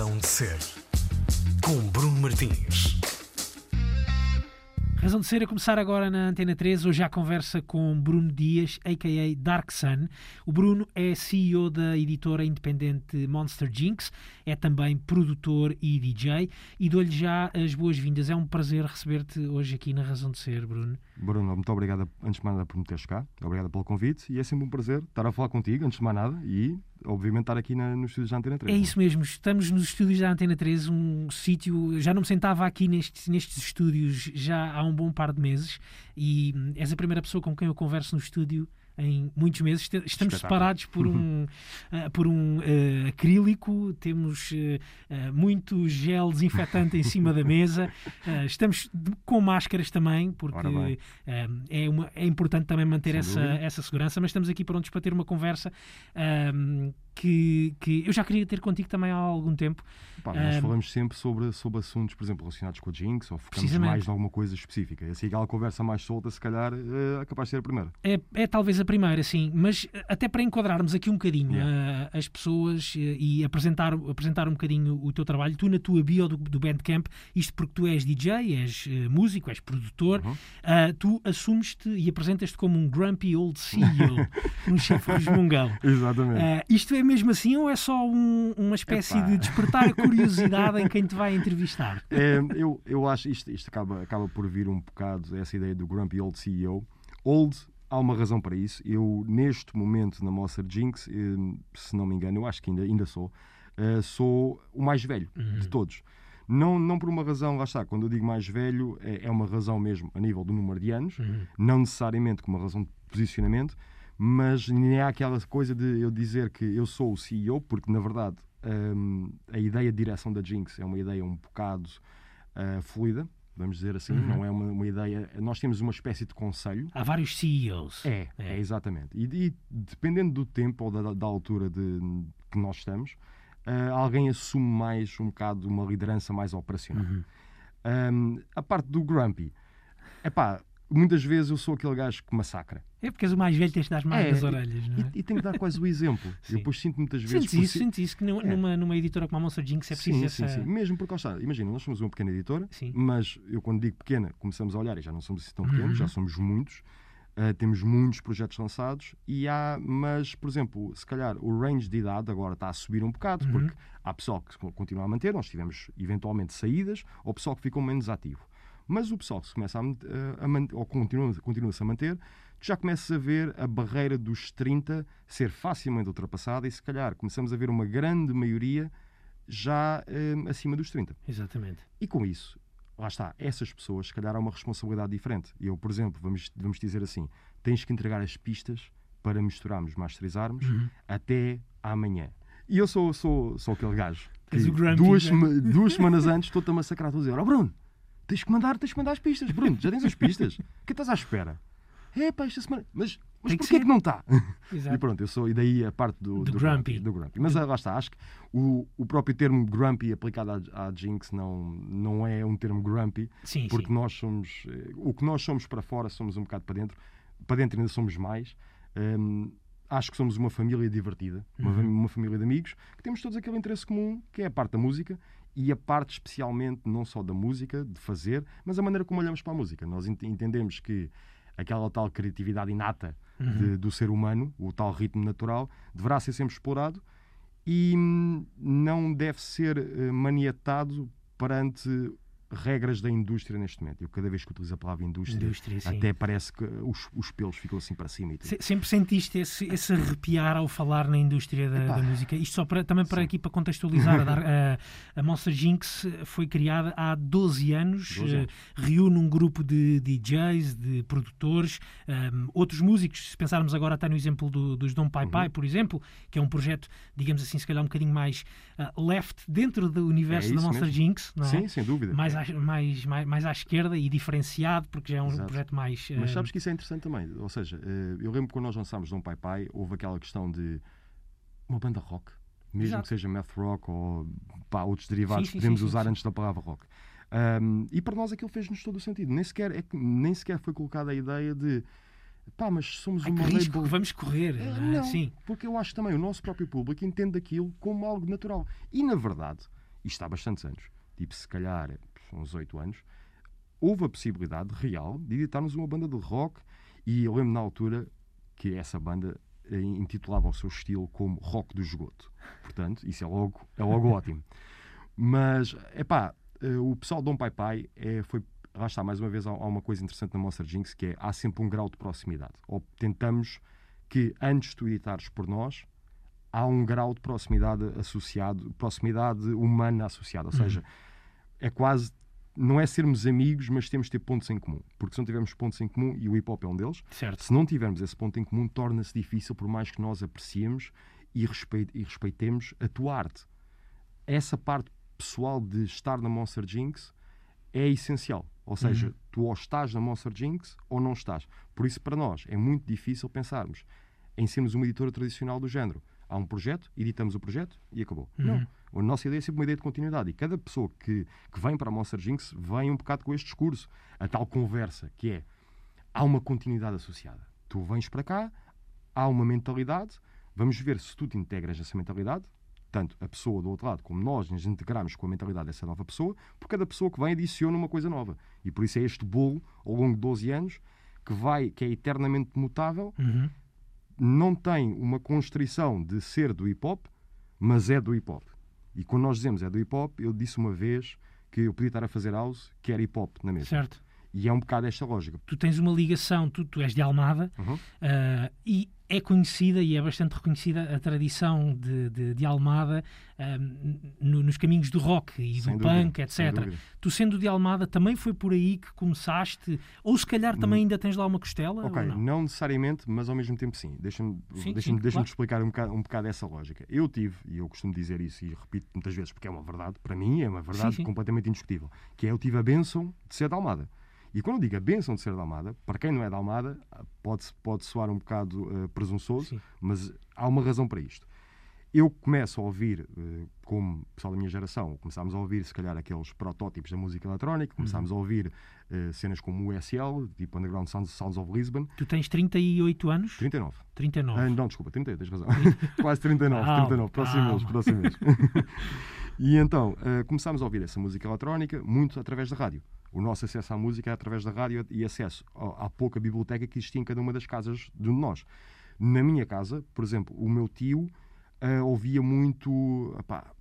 Razão de Ser, com Bruno Martins. Razão de ser a começar agora na Antena 3. Hoje a conversa com Bruno Dias, a.k.a. Dark Sun. O Bruno é CEO da editora independente Monster Jinx, é também produtor e DJ e dou-lhe já as boas-vindas. É um prazer receber-te hoje aqui na Razão de Ser, Bruno. Bruno, muito obrigado antes de mais nada por me teres cá. Obrigado pelo convite e é sempre um prazer estar a falar contigo antes de mais nada e obviamente estar aqui na, nos estúdios da Antena 3. É isso mesmo, estamos nos estúdios da Antena 3, um sítio, já não me sentava aqui nestes, nestes estúdios já há um bom par de meses e hum, és a primeira pessoa com quem eu converso no estúdio em muitos meses. Estamos separados por um, uh, por um uh, acrílico, temos uh, muito gel desinfetante em cima da mesa, estamos com máscaras também, porque é, uma, é importante também manter essa, essa segurança, mas estamos aqui prontos para ter uma conversa que, que eu já queria ter contigo também há algum tempo. Pá, nós um, falamos sempre sobre, sobre assuntos, por exemplo, relacionados com a Jinx, ou focamos mais em alguma coisa específica. E assim, aquela conversa mais solta, se calhar, é capaz de ser a primeira. É, é talvez a primeira, sim. Mas eh, até para enquadrarmos aqui um bocadinho yeah. uh, as pessoas uh, e apresentar, apresentar um bocadinho o teu trabalho, tu na tua bio do, do Bandcamp, isto porque tu és DJ, és uh, músico, és produtor, uhum. tu assumes-te e apresentas-te como um grumpy old CEO, um chefe resmungão. Exatamente. isto é mesmo assim ou é só um, uma espécie Epá. de despertar a curiosidade em quem te vai entrevistar? É, eu, eu acho isto, isto acaba, acaba por vir um bocado essa ideia do grumpy old CEO. Old, há uma razão para isso. Eu, neste momento, na Monster Jinx, eh, se não me engano, eu acho que ainda, ainda sou, uh, sou o mais velho uhum. de todos. Não, não por uma razão, lá está, quando eu digo mais velho, é, é uma razão mesmo a nível do número de anos, uhum. não necessariamente com uma razão de posicionamento, mas nem há aquela coisa de eu dizer que eu sou o CEO, porque na verdade um, a ideia de direção da Jinx é uma ideia um bocado uh, fluida, vamos dizer assim, uhum. não é uma, uma, ideia. Nós temos uma espécie de conselho. Há vários CEOs. É, é, é exatamente. E, e, dependendo do tempo ou da, da altura de, que nós estamos, uh, alguém assume mais um bocado uma liderança mais operacional. Uhum. Um, a parte do Grumpy, é pá, muitas vezes eu sou aquele gajo que massacra. É porque és o mais velho, tens de dar mais é, nas orelhas, não é? E, e tenho que dar quase o exemplo. eu depois sinto muitas vezes. Sentes isso, sentes isso que é. numa, numa editora como a Monster Jinx é preciso sim, essa... sim, sim. Mesmo porque, está, imagina, nós somos uma pequena editora, sim. mas eu quando digo pequena, começamos a olhar e já não somos assim tão pequenos, uhum. já somos muitos. Uh, temos muitos projetos lançados e há, mas, por exemplo, se calhar o range de idade agora está a subir um bocado, uhum. porque há pessoal que continua a manter, nós tivemos eventualmente saídas, ou pessoal que ficou menos ativo. Mas o pessoal que se começa a, a, a manter, ou continua-se continua a manter, já começa a ver a barreira dos 30 ser facilmente ultrapassada e se calhar começamos a ver uma grande maioria já eh, acima dos 30. Exatamente. E com isso, lá está, essas pessoas se calhar há uma responsabilidade diferente. Eu, por exemplo, vamos, vamos dizer assim, tens que entregar as pistas para misturarmos, masterizarmos uhum. até amanhã. E eu sou, sou, sou aquele gajo que duas, né? duas semanas antes estou-te a massacrar, estou a dizer, oh Bruno, Tens que mandar, tens que mandar as pistas. Bruno, já tens as pistas. O que estás à espera? É, pá, esta semana. Mas, mas porquê que, que não está? E pronto, eu sou. E daí a parte do, do, do grumpy. do grumpy. Mas lá está, acho que o, o próprio termo grumpy aplicado à, à Jinx não, não é um termo grumpy. Sim, porque sim. nós somos. Eh, o que nós somos para fora somos um bocado para dentro. Para dentro ainda somos mais. Um, acho que somos uma família divertida, uma, uhum. uma família de amigos, que temos todos aquele interesse comum, que é a parte da música e a parte especialmente não só da música, de fazer, mas a maneira como olhamos para a música. Nós entendemos que aquela tal criatividade inata uhum. de, do ser humano, o tal ritmo natural, deverá ser sempre explorado e não deve ser eh, maniatado perante regras da indústria neste momento. Eu cada vez que utilizo a palavra indústria, indústria até parece que os, os pelos ficam assim para cima. Sempre sentiste esse, esse arrepiar ao falar na indústria da, da música? Isto só para, também para sim. aqui para contextualizar, a, a, Monster Jinx foi criada há 12 anos, 12 anos. Uh, reúne um grupo de DJs, de produtores, um, ehm, outros músicos, se pensarmos agora até no exemplo do, dos Dom Pai Pai, uhum. por exemplo, que é um projeto, digamos assim, se calhar um bocadinho mais uh, left dentro do universo é da Monster mesmo. Jinx, não é? Sim, sem dúvida. Mais mais, mais, mais à esquerda e diferenciado, porque já é um Exato. projeto mais. Uh... Mas sabes que isso é interessante também. Ou seja, uh, eu lembro quando nós lançámos Dom Pai Pai, houve aquela questão de uma banda rock, mesmo Exato. que seja math rock ou pá, outros derivados sim, sim, que podemos sim, usar antes da palavra rock. Um, e para nós aquilo fez-nos todo o sentido. Nem sequer, é que, nem sequer foi colocada a ideia de pá, mas somos Ai, uma risco, vamos correr. É, não, Sim. porque eu acho também o nosso próprio público entende aquilo como algo natural. E na verdade, isto há bastantes anos, tipo se calhar uns 8 anos, houve a possibilidade real de editarmos uma banda de rock e eu lembro na altura que essa banda eh, intitulava o seu estilo como rock do esgoto. Portanto, isso é logo, é logo ótimo. Mas, é pá, o pessoal de Dom Pai Pai é, foi lá está, mais uma vez, há, uma coisa interessante na Monster Jinx que é há sempre um grau de proximidade. Ou tentamos que antes de tu editares por nós, há um grau de proximidade associado, proximidade humana associada. Ou seja, é quase. Não é sermos amigos, mas temos de ter pontos em comum. Porque se não tivermos pontos em comum, e o hip hop é um deles, certo. se não tivermos esse ponto em comum, torna-se difícil, por mais que nós apreciemos e, respeite, e respeitemos a tua arte. Essa parte pessoal de estar na Monster Jinx é essencial. Ou seja, uhum. tu ou estás na Monster Jinx ou não estás. Por isso, para nós, é muito difícil pensarmos em sermos uma editora tradicional do género. Há um projeto, editamos o projeto e acabou. Uhum. Não. A nossa ideia é sempre uma ideia de continuidade. E cada pessoa que, que vem para a Monster Jinx vem um bocado com este discurso. A tal conversa, que é, há uma continuidade associada. Tu vens para cá, há uma mentalidade, vamos ver se tu te integras nessa mentalidade, tanto a pessoa do outro lado como nós nos integramos com a mentalidade dessa nova pessoa, porque cada pessoa que vem adiciona uma coisa nova. E por isso é este bolo, ao longo de 12 anos, que vai, que é eternamente mutável, uhum. Não tem uma constrição de ser do hip hop, mas é do hip hop. E quando nós dizemos é do hip hop, eu disse uma vez que eu podia estar a fazer house que era hip hop na mesa. Certo. E é um bocado esta lógica. Tu tens uma ligação, tu, tu és de Almada uhum. uh, e é conhecida e é bastante reconhecida a tradição de, de, de Almada um, no, nos caminhos do rock e sem do dúvida, punk, etc. Tu sendo de Almada, também foi por aí que começaste? Ou se calhar também hum. ainda tens lá uma costela? Ok, não? não? necessariamente, mas ao mesmo tempo sim. Deixa-me deixa deixa claro. explicar um bocado, um bocado essa lógica. Eu tive, e eu costumo dizer isso e repito muitas vezes porque é uma verdade, para mim é uma verdade sim, sim. completamente indiscutível, que é eu tive a bênção de ser de Almada. E quando eu digo a bênção de ser da Almada, para quem não é da Almada, pode, pode soar um bocado uh, presunçoso, Sim. mas há uma razão para isto. Eu começo a ouvir, uh, como pessoal da minha geração, começámos a ouvir, se calhar, aqueles protótipos da música eletrónica, começámos uhum. a ouvir uh, cenas como o USL, tipo Underground Sounds, Sounds of Lisbon. Tu tens 38 anos? 39. 39. Ah, não, desculpa, 38, tens razão. Quase 39, ah, 39, próximo mês, próximo mês. e então, começámos a ouvir essa música eletrónica muito através da rádio. O nosso acesso à música é através da rádio e acesso à pouca biblioteca que existia em cada uma das casas de nós. Na minha casa, por exemplo, o meu tio uh, ouvia muito. Opá,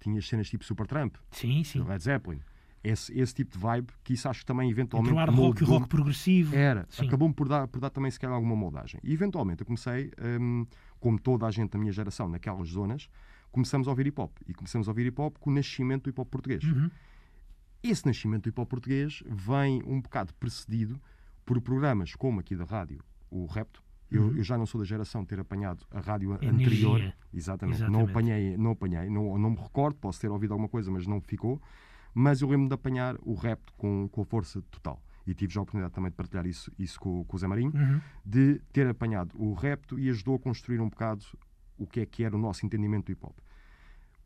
tinha cenas tipo Supertramp, sim, sim. Led Zeppelin. Esse, esse tipo de vibe que isso acho que também eventualmente. Entre o hard rock e rock progressivo. Era. Acabou-me por dar, por dar também se calhar alguma moldagem. E eventualmente eu comecei, um, como toda a gente da minha geração, naquelas zonas, começamos a ouvir hip hop. E começamos a ouvir hip hop com o nascimento do hip hop português. Uhum. Esse nascimento do hip hop português vem um bocado precedido por programas como aqui da rádio, o Repto. Eu, uhum. eu já não sou da geração de ter apanhado a rádio Energia. anterior. Exatamente. Exatamente. Não apanhei, não apanhei, não, não me recordo, posso ter ouvido alguma coisa, mas não ficou. Mas eu lembro de apanhar o Repto com, com a força total. E tive já a oportunidade também de partilhar isso, isso com, com o Zé Marinho, uhum. de ter apanhado o Repto e ajudou a construir um bocado o que é que era o nosso entendimento do hip hop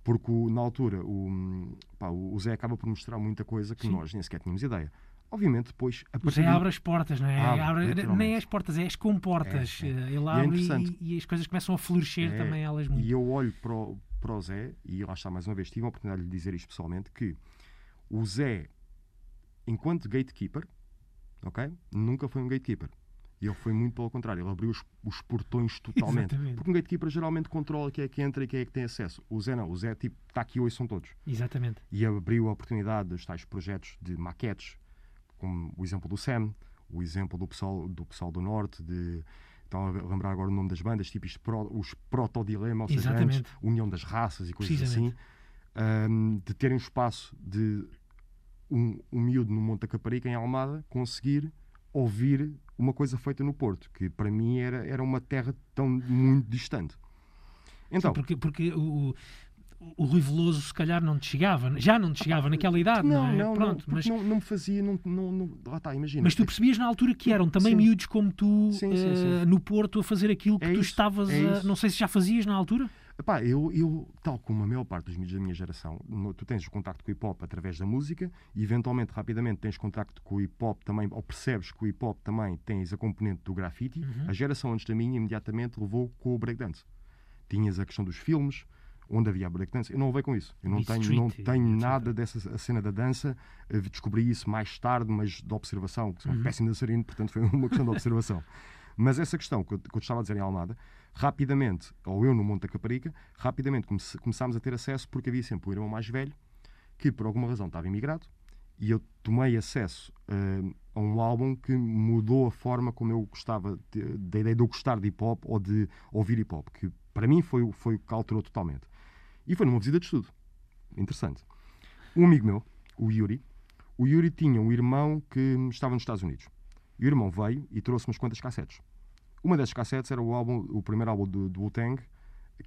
porque na altura o, pá, o Zé acaba por mostrar muita coisa que Sim. nós nem sequer tínhamos ideia. Obviamente, depois. A o Zé abre as portas, não é? Abre, abre, nem as portas, é as comportas. É, é. Ele é abre é e, e, as coisas começam a florescer é, também elas muito. E eu olho para o, para o Zé, e lá está mais uma vez, tive a oportunidade de lhe dizer isto pessoalmente: que o Zé, enquanto gatekeeper, ok? Nunca foi um gatekeeper. E ele foi muito pelo contrário, ele abriu os, os portões totalmente. Exatamente. Porque um gatekeeper geralmente controla quem é que entra e quem é que tem acesso. O Zé não, o Zé tipo, está aqui hoje, são todos. Exatamente. E abriu a oportunidade dos tais projetos de maquetes, como o exemplo do Sam, o exemplo do pessoal do, pessoal do Norte, de. Estão a lembrar agora o nome das bandas, tipo isto, pro, os Protodilema, ou seja, antes, União das Raças e coisas assim, um, de terem um espaço de um, um miúdo no Monte da Caparica, em Almada, conseguir ouvir uma coisa feita no Porto, que para mim era, era uma terra tão muito distante. Então, Sim, porque, porque o, o Rui Veloso se calhar não te chegava, já não te chegava naquela idade, não, não é? Não, Pronto, não, mas... não, não me fazia, não, não, não, lá está, imagina. Mas tu percebias na altura que eram também sim. miúdos como tu sim, sim, uh, no Porto a fazer aquilo que é tu isso, estavas é a... Não sei se já fazias na altura? Epá, eu, eu, tal como a maior parte dos miúdos da minha geração, no, tu tens o contacto com o hip hop através da música e eventualmente, rapidamente, tens contacto com o hip hop também, ou percebes que o hip hop também tens a componente do graffiti. Uhum. A geração antes da minha imediatamente levou com o breakdance. Tinhas a questão dos filmes, onde havia breakdance, eu não levei com isso. Eu não Beat tenho, não Street, tenho etc. nada dessa a cena da dança. Eh, Descobri isso mais tarde, mas de observação, que sou Uhum. um péssimo dançarino, portanto foi uma questão de observação. Mas essa questão que eu, que eu estava a dizer em Almada, rapidamente, ou eu no Monte da Caparica, rapidamente comece- começámos a ter acesso porque havia sempre um irmão mais velho que por alguma razão estava imigrado e eu tomei acesso eh, a um álbum que mudou a forma como eu gostava da ideia de eu gostar de hip hop ou de ouvir hip hop, que para mim foi, o- foi o que alterou totalmente. E foi numa visita de estudo. Interessante. Um amigo meu, o Yuri, o Yuri tinha um irmão que estava nos Estados Unidos. E o irmão veio e trouxe umas quantas cassetes. Uma dessas cassetes era o, álbum, o primeiro álbum do, do Wu-Tang,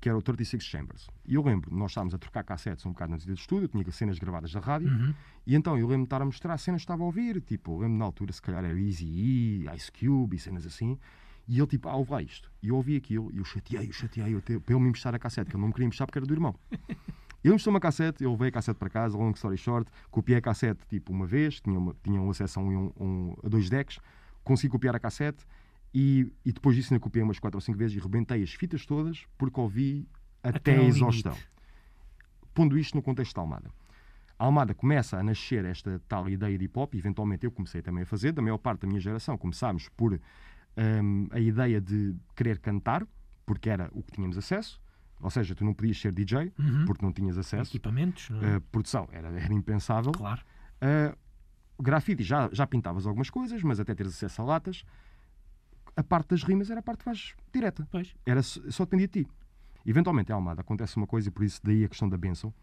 que era o 36 Chambers. E eu lembro, nós estávamos a trocar cassetes um bocado na visita de estúdio, eu tinha cenas gravadas da rádio, Uhum. e então eu lembro de estar a mostrar cenas que estava a ouvir, tipo, eu lembro na altura, se calhar era Easy E, Ice Cube e cenas assim, e ele tipo, ah, ouve lá isto. E eu ouvi aquilo, e eu chateei, eu chateei, eu te- para ele me emprestar a cassete, que ele não me queria emprestar porque era do irmão. Ele emprestou uma cassete, eu levei a cassete para casa, long story short, copiei a cassete tipo uma vez, tinha, uma, tinha um acesso a, um, um- a dois decks, consegui copiar a cassete e, e depois disso ainda copiei umas quatro ou cinco vezes e rebentei as fitas todas porque ouvi até, Até a exaustão. limite. Pondo isto no contexto da Almada. A Almada começa a nascer esta tal ideia de hip hop, eventualmente eu comecei também a fazer, da maior parte da minha geração começámos por hum, a ideia de querer cantar, porque era o que tínhamos acesso, ou seja, tu não podias ser DJ, Uhum. porque não tinhas acesso. Equipamentos, não é? Uh, produção era, era impensável. Claro. Uh, grafite já, já pintavas algumas coisas, mas até teres acesso a latas. A parte das rimas era a parte mais direta. Pois. Era, só dependia de ti. Eventualmente em Almada acontece uma coisa, e por isso daí a questão da bênção.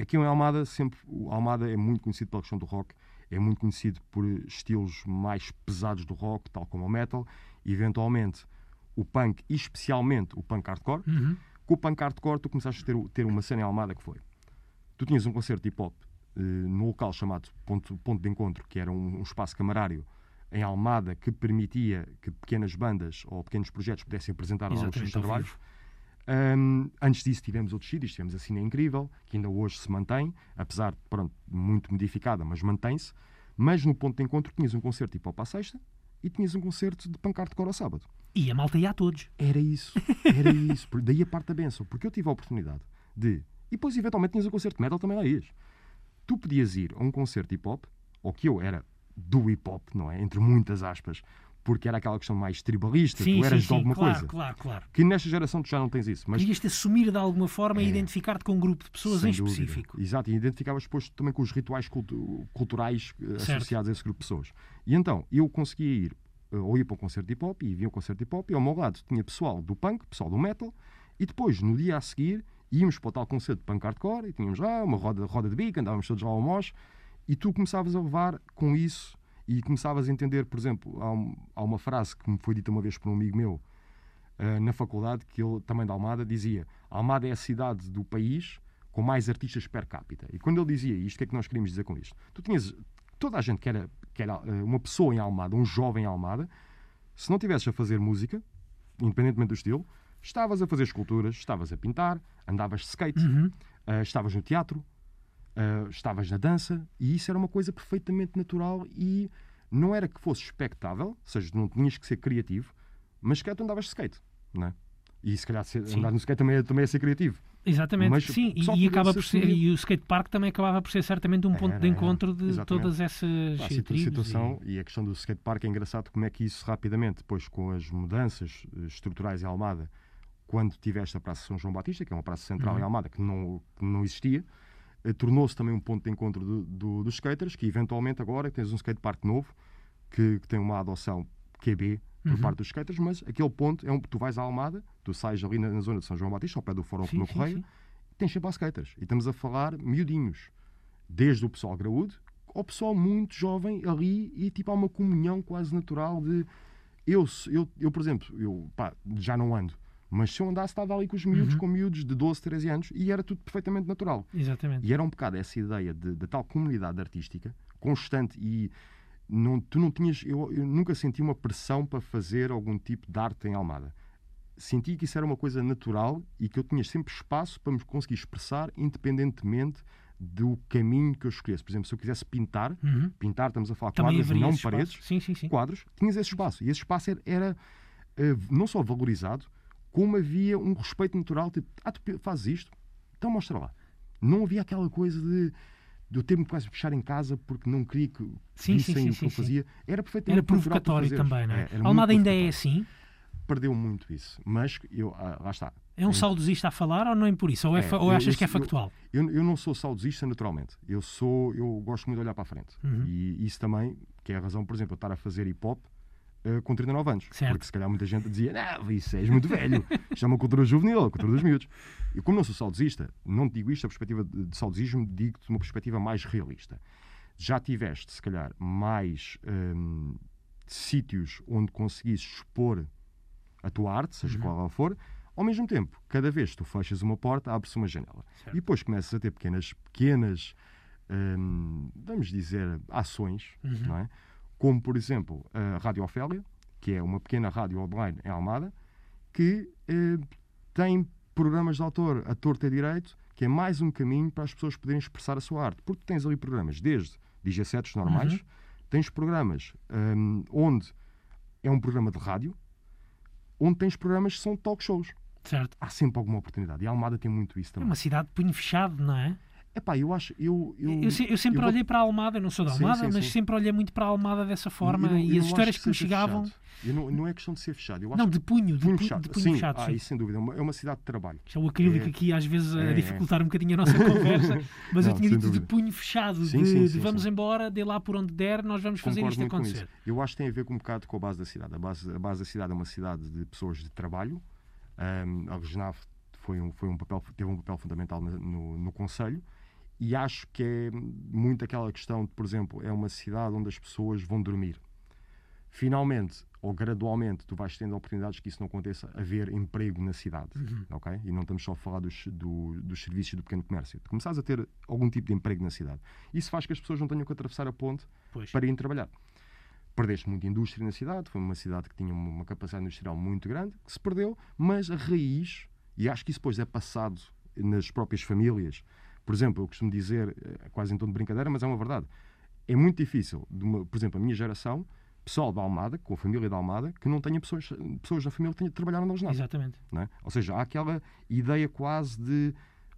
Aqui em Almada, sempre, o Almada é muito conhecido pela questão do rock, é muito conhecido por estilos mais pesados do rock, tal como o metal, e eventualmente o punk, e especialmente o punk hardcore. Uhum. Com o punk hardcore, tu começaste a ter, ter uma cena em Almada que foi. Tu tinhas um concerto de hip hop eh, num local chamado Ponto, Ponto de Encontro, que era um, um espaço camarário em Almada que permitia que pequenas bandas ou pequenos projetos pudessem apresentar lá os seus Exatamente, trabalhos. Um, antes disso tivemos outros sítios, tivemos a Cine Incrível, que ainda hoje se mantém, apesar de pronto, muito modificada, mas mantém-se. Mas no ponto de encontro tinhas um concerto de hip hop à sexta e tinhas um concerto de punk hardcore ao sábado. E a malta ia a todos. Era isso, era isso. Daí a parte da benção, porque eu tive a oportunidade de. E depois, eventualmente, tinhas um concerto de metal, também lá ias. Tu podias ir a um concerto de hip hop, ou que eu era do hip hop, não é? Entre muitas aspas, porque era aquela questão mais tribalista, Sim, tu eras sim, de sim. alguma claro, coisa. claro, claro. Que nesta geração tu já não tens isso, mas Querias-te assumir de alguma forma e É. identificar-te com um grupo de pessoas Sem em dúvida. específico. Exato, e identificavas depois também com os rituais cultu- culturais eh, Certo. associados a esse grupo de pessoas. E então, eu conseguia ir eh, ou ir para um concerto de hip hop e via um concerto de hip hop e ao meu lado tinha pessoal do punk, pessoal do metal e depois, no dia a seguir, íamos para o tal concerto de punk hardcore e tínhamos lá uma roda, roda de bico, andávamos todos lá ao mosh e tu começavas a levar com isso e começavas a entender, por exemplo, há, um- há uma frase que me foi dita uma vez por um amigo meu eh, na faculdade, que ele também da Almada dizia: Almada é a cidade do país com mais artistas per capita. E quando ele dizia isto, o que é que nós queríamos dizer com isto? Tu tinhas toda a gente que era, que era eh, uma pessoa em Almada, um jovem em Almada, se não tivesses a fazer música, independentemente do estilo, estavas a fazer esculturas, estavas a pintar, andavas de skate, Uhum. eh, estavas no teatro, eh, estavas na dança, e isso era uma coisa perfeitamente natural e não era que fosse expectável, ou seja, não tinhas que ser criativo, mas se calhar tu andavas de skate, não é? E se calhar ser- Sim. andar no skate também é, também é ser criativo. Exatamente, Mas sim, e, e acaba por ser, e o skatepark também acabava por ser certamente um ponto Era, de era. encontro de Exatamente. todas essas a situação e... a questão do skatepark é engraçado como é que isso rapidamente, depois com as mudanças eh, estruturais em Almada, quando tiveste a Praça São João Batista, que é uma praça central Uhum. em Almada que não, que não existia, tornou-se também um ponto de encontro do- do- dos skaters, que eventualmente agora tens um skatepark novo, que, que tem uma adoção QB por Uhum. parte dos skaters, mas aquele ponto é um tu vais à Almada, tu sais ali na, na zona de São João Batista, ao pé do Fórum Sim, no Correio, sim. tens sempre skaters. E estamos a falar miudinhos. Desde o pessoal graúdo ao pessoal muito jovem ali e tipo há uma comunhão quase natural de. Eu, eu, eu por exemplo, eu pá, já não ando, mas se eu andasse estava ali com os miúdos, Uhum. com miúdos de 12, 13 anos e era tudo perfeitamente natural. Exatamente. E era um bocado essa ideia de, da tal comunidade artística constante e não, tu não tinhas. Eu, eu nunca senti uma pressão para fazer algum tipo de arte em Almada. Senti que isso era uma coisa natural e que eu tinha sempre espaço para me conseguir expressar independentemente do caminho que eu escolhesse. Por exemplo, se eu quisesse pintar, Uhum. pintar, estamos a falar Também quadros, não paredes. Sim, sim, sim. quadros, tinhas esse espaço. E esse espaço era, era, eh, não só valorizado, como havia um respeito natural, tipo, ah, tu fazes isto? Então mostra lá. Não havia aquela coisa de do termo quase fechar em casa porque não queria que sim, sim, sim, o que eu fazia. Era perfeitamente Era provocatório também, não é? é Almada ainda é assim? Perdeu muito isso, mas eu, ah, lá está. É um saudosista a falar ou não é por isso? Ou, é, é ou achas eu, que é factual? Eu, eu, eu, não sou saudosista naturalmente. Eu sou, eu gosto muito de olhar para a frente. Uhum. E isso também, que é a razão, por exemplo, eu estar a fazer hip hop uh, com 39 anos. Certo. Porque se calhar muita gente dizia, não, isso és muito velho. Isto é uma cultura juvenil, a cultura dos miúdos. E como não sou saudosista, não digo isto a perspectiva de saudosismo, digo-te uma perspectiva mais realista. Já tiveste, se calhar, mais um, sítios onde conseguisses expor a tua arte, seja uhum. qual ela for, ao mesmo tempo, cada vez que tu fechas uma porta, abre-se uma janela. Certo. E depois começas a ter pequenas, pequenas, hum, vamos dizer, ações, uhum. não é? Como por exemplo a Rádio Ofélia, que é uma pequena rádio online em Almada, que eh, tem programas de autor a torta e direito, que é mais um caminho para as pessoas poderem expressar a sua arte. Porque tens ali programas desde DJ sets normais, uhum. tens programas um, onde é um programa de rádio, onde tens programas que são talk shows. Certo. Há sempre alguma oportunidade. E a Almada tem muito isso também. É uma cidade de punho fechado, não é? Epá, eu acho. Eu, eu, eu, eu sempre eu olhei vou... para a Almada, não sou da Almada, sim, sim, mas sim. sempre olhei muito para a Almada dessa forma e, e as histórias que me chegavam. Não, não, é questão de ser fechado. Eu acho não, de punho, de punho, fechado. De punho sim, fechado, ah, sem dúvida. É uma, é uma cidade de trabalho. Já o acrílico é, aqui às vezes a é, dificultar um bocadinho a nossa conversa, mas não, eu tinha dito de punho fechado, de, de vamos embora, dê lá por onde der, nós vamos fazer Concordo isto acontecer. Eu acho que tem a ver com um bocado com a base da cidade. A base, a base da cidade é uma cidade de pessoas de trabalho. Um, a Regenave foi um, foi um papel, teve um papel fundamental no, no, no Conselho e acho que é muito aquela questão de, por exemplo, é uma cidade onde as pessoas vão dormir. Finalmente, ou gradualmente, tu vais tendo oportunidades que isso não aconteça, haver emprego na cidade, uhum. ok? E não estamos só a falar dos, do, dos serviços do pequeno comércio. Tu começares a ter algum tipo de emprego na cidade. Isso faz que as pessoas não tenham que atravessar a ponte pois. para irem trabalhar. Perdeste muita indústria na cidade, foi uma cidade que tinha uma capacidade industrial muito grande, que se perdeu, mas a raiz, e acho que isso depois é passado nas próprias famílias, por exemplo, eu costumo dizer, eh, quase em tom de brincadeira, mas é uma verdade. É muito difícil, uma, por exemplo, a minha geração, pessoal da Almada, com a família da Almada, que não tenha pessoas, pessoas da família que tenha, trabalharam na Algenada. Exatamente. É? Ou seja, há aquela ideia quase de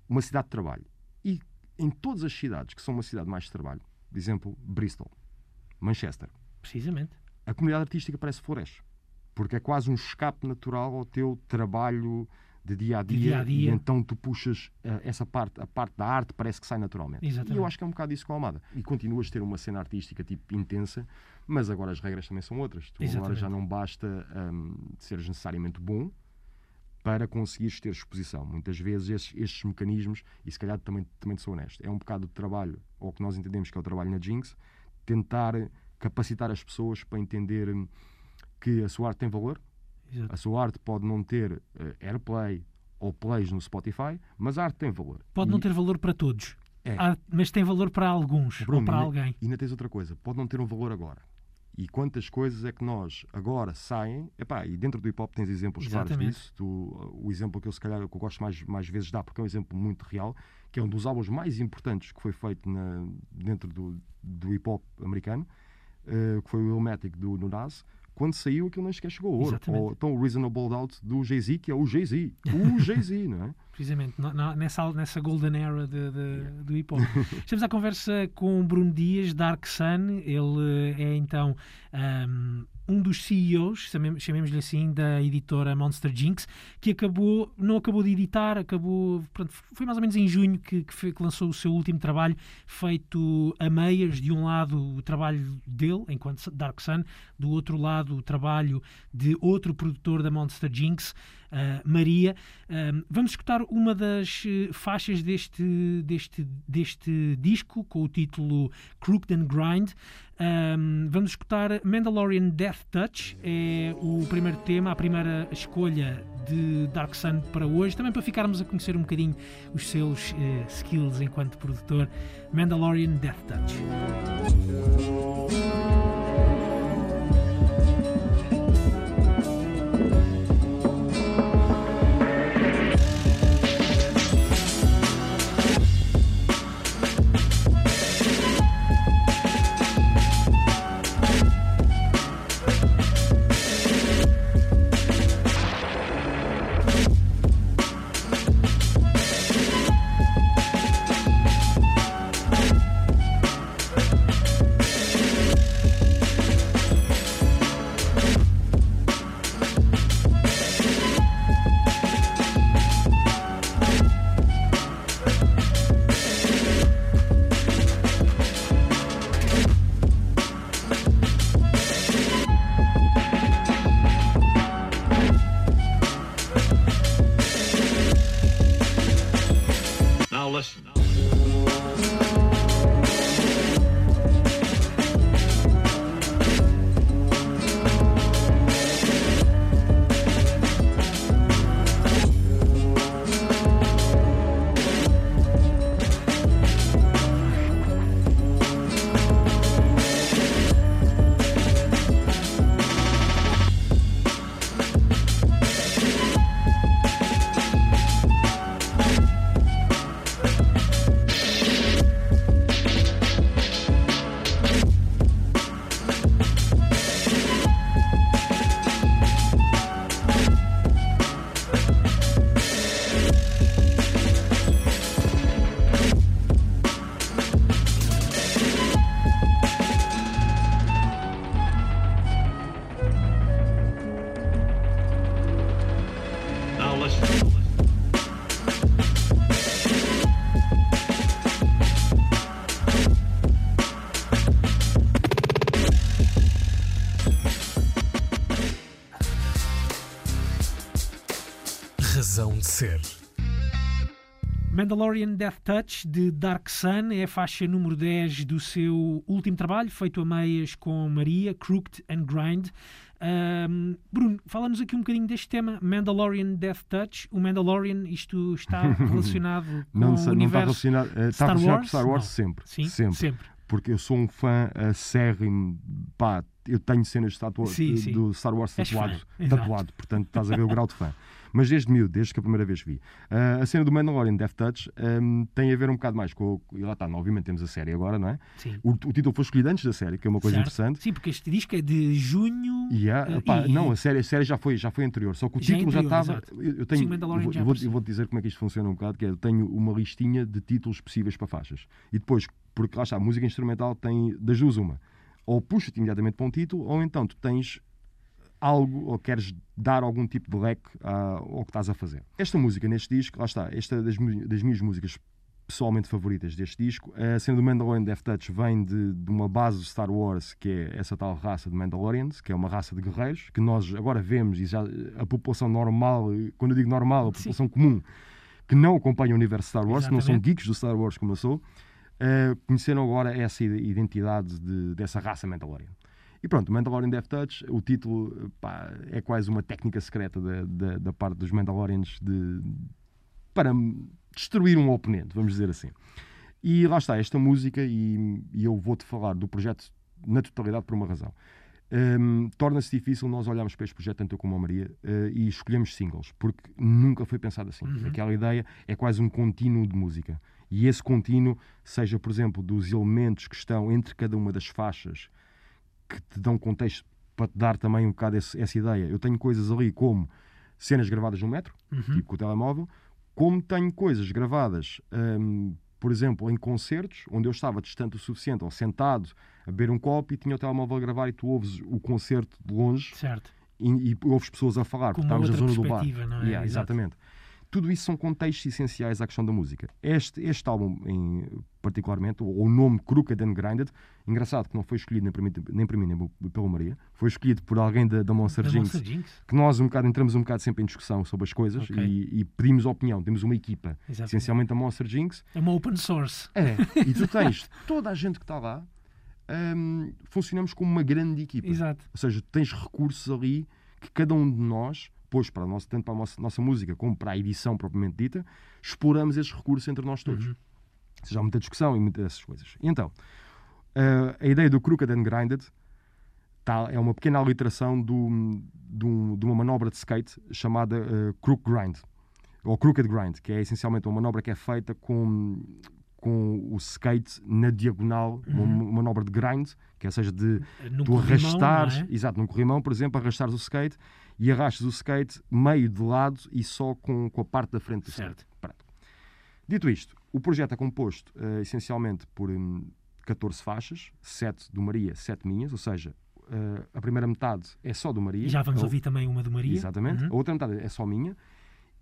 uma cidade de trabalho. E em todas as cidades que são uma cidade mais de trabalho, por exemplo, Bristol, Manchester, precisamente, a comunidade artística parece floresce. Porque é quase um escape natural ao teu trabalho de dia a dia, dia, -a -dia. e então tu puxas uh, essa parte, a parte da arte parece que sai naturalmente. Exatamente. E eu acho que é um bocado isso com a Almada. E continuas a ter uma cena artística tipo intensa, mas agora as regras também são outras. Tu Exatamente. agora já não basta um, seres necessariamente bom para conseguires ter exposição. Muitas vezes estes, estes, mecanismos, e se calhar também, também sou honesto, é um bocado de trabalho, ou que nós entendemos que é o trabalho na Jinx, tentar capacitar as pessoas para entender hum, que a sua arte tem valor, Exato. A sua arte pode não ter uh, airplay ou plays no Spotify, mas a arte tem valor. Pode e... não ter valor para todos, é. mas tem valor para alguns Bruno, ou para alguém. E ainda tens outra coisa, pode não ter um valor agora. E quantas coisas é que nós agora saem, epá, e dentro do hip hop tens exemplos Exatamente. claros disso. Tu, o exemplo que eu se calhar que eu gosto mais, mais vezes de dar, porque é um exemplo muito real, que é um dos álbuns mais importantes que foi feito na, dentro do, do hip hop americano, uh, que foi o Illmatic do, do Nas, quando saiu aquilo nem sequer chegou a ouro. Ou, então o Reasonable Doubt do Jay-Z, que é o Jay-Z. O Jay-Z, não é? Precisamente, nessa, nessa golden era de, de, yeah. do hip hop. Estamos à conversa com Bruno Dias, Dark Sun. Ele é então. Um, um dos CEOs, chamemos-lhe assim, da editora Monster Jinx, que acabou, não acabou de editar, acabou, pronto, foi mais ou menos em junho que, que, foi, que, lançou o seu último trabalho, feito a meias, de um lado o trabalho dele, enquanto Dark Sun, do outro lado o trabalho de outro produtor da Monster Jinx, Maria. Vamos escutar uma das eh, faixas deste, deste, deste disco, com o título Crooked and Grind. Vamos escutar Mandalorian Death Touch, é o primeiro tema, a primeira escolha de Dark Sun para hoje, também para ficarmos a conhecer um bocadinho os seus uh, skills enquanto produtor. Mandalorian Death Touch. Ser. Mandalorian Death Touch de Dark Sun é a faixa número 10 do seu último trabalho, feito a meias com Maria, Crooked and Grind. Um, Bruno, fala-nos aqui um bocadinho deste tema Mandalorian Death Touch. O Mandalorian, isto está relacionado com Não, o não está universo relacionado, eh, está Star relacionado com Wars? Star Wars Não. sempre. Sim, sempre. sempre. Porque eu sou um fã acérrimo. Pá, eu tenho cenas de Sim, sim. do Star Wars tatuado. tatuado. Portanto, estás a ver o grau de fã. Mas desde miúdo, desde que a primeira vez vi. Ah, a cena do Mandalorian Death Touch ahm, tem a ver um bocado mais com. E lá está, obviamente temos a série agora, não é? Sim. O, o título foi escolhido antes da série, que é uma coisa Certo? interessante. Sim, porque este disco é de junho. E há- eh, pá, e- não, a série, a série já, foi, já foi anterior, só que o Já é título já anterior, estava. exato. Eu, eu tenho, Sim, Mandalorian eu vou, já eu vou, vou dizer como é que isto funciona um bocado, que é, eu tenho uma listinha de títulos possíveis para faixas. E depois, porque lá está, a música instrumental tem das duas uma. Ou puxa-te imediatamente para um título, ou então tu tens algo, ou queres dar algum tipo de leque à- ao que estás a fazer. Esta música neste disco, lá está, esta é das, das minhas músicas pessoalmente favoritas deste disco. A cena do Mandalorian Death Touch vem de, de uma base de Star Wars, que é essa tal raça de Mandalorians, que é uma raça de guerreiros, que nós agora vemos, e já a população normal, quando eu digo normal, a Sim. população comum, que não acompanha o universo Star Wars, que não são geeks do Star Wars como eu sou, eh, conheceram agora essa ide- identidade de- dessa raça Mandalorian. E pronto, Mandalorian Death Touch, o título pá, é quase uma técnica secreta da, da, da parte dos Mandalorians de, para destruir um oponente, vamos dizer assim. E lá está, esta música, e, e eu vou-te falar do projeto na totalidade por uma razão. Hum, Torna-se difícil nós olharmos para este projeto, tanto eu como a Maria, eh, e escolhemos singles, porque nunca foi pensado assim. Uhum. Aquela ideia é quase um contínuo de música. E esse contínuo, seja, por exemplo, dos elementos que estão entre cada uma das faixas, que te dão contexto para te dar também um bocado esse- essa ideia. Eu tenho coisas ali como cenas gravadas no metro, Uhum. tipo com o telemóvel, como tenho coisas gravadas, hum, por exemplo, em concertos, onde eu estava distante o suficiente, ou sentado a beber um copo e tinha o telemóvel a gravar e tu ouves o concerto de longe Certo. e, e ouves pessoas a falar, porque estávamos na zona do bar. é? Yeah, exatamente. Tudo isso são contextos essenciais à questão da música. Este, este álbum, em, particularmente, o, o nome Crooked and Grinded, engraçado que não foi escolhido nem por mim, nem por mim, nem pela Maria, foi escolhido por alguém da, da Monster Da Jinx, Monster Jinx. que nós um bocado, entramos um bocado sempre em discussão sobre as coisas Ok. e, e pedimos opinião. Temos uma equipa, Exatamente. essencialmente a Monster Jinx, É uma open source. é, e tu tens toda a gente que está lá, hum, funcionamos como uma grande equipa. Exato. Ou seja, tu tens recursos ali que cada um de nós, pôs para nossa, tanto para a nossa, nossa música como para a edição propriamente dita, exploramos esses recursos entre nós todos. Uhum. Ou seja, há muita discussão e muitas dessas coisas. E então, eh, a ideia do Crooked and Grinded tá, é uma pequena aliteração do, do- de uma manobra de skate chamada eh, Crook Grind, ou Crooked Grind, que é essencialmente uma manobra que é feita com, com o skate na diagonal, uma uma manobra de grind, que é, ou seja, de Num tu corrimão, arrastares, é? exato, num corrimão, por exemplo, arrastares o skate e arrastas o skate meio de lado e só com, com a parte da frente do Certo. skate. Pronto. Dito isto, o projeto é composto eh, essencialmente por hum, 14 faixas, 7 do Maria, 7 minhas, ou seja, eh, a primeira metade é só do Maria. E já vamos a- ouvir também uma do Maria. Exatamente. Uhum. A outra metade é só minha.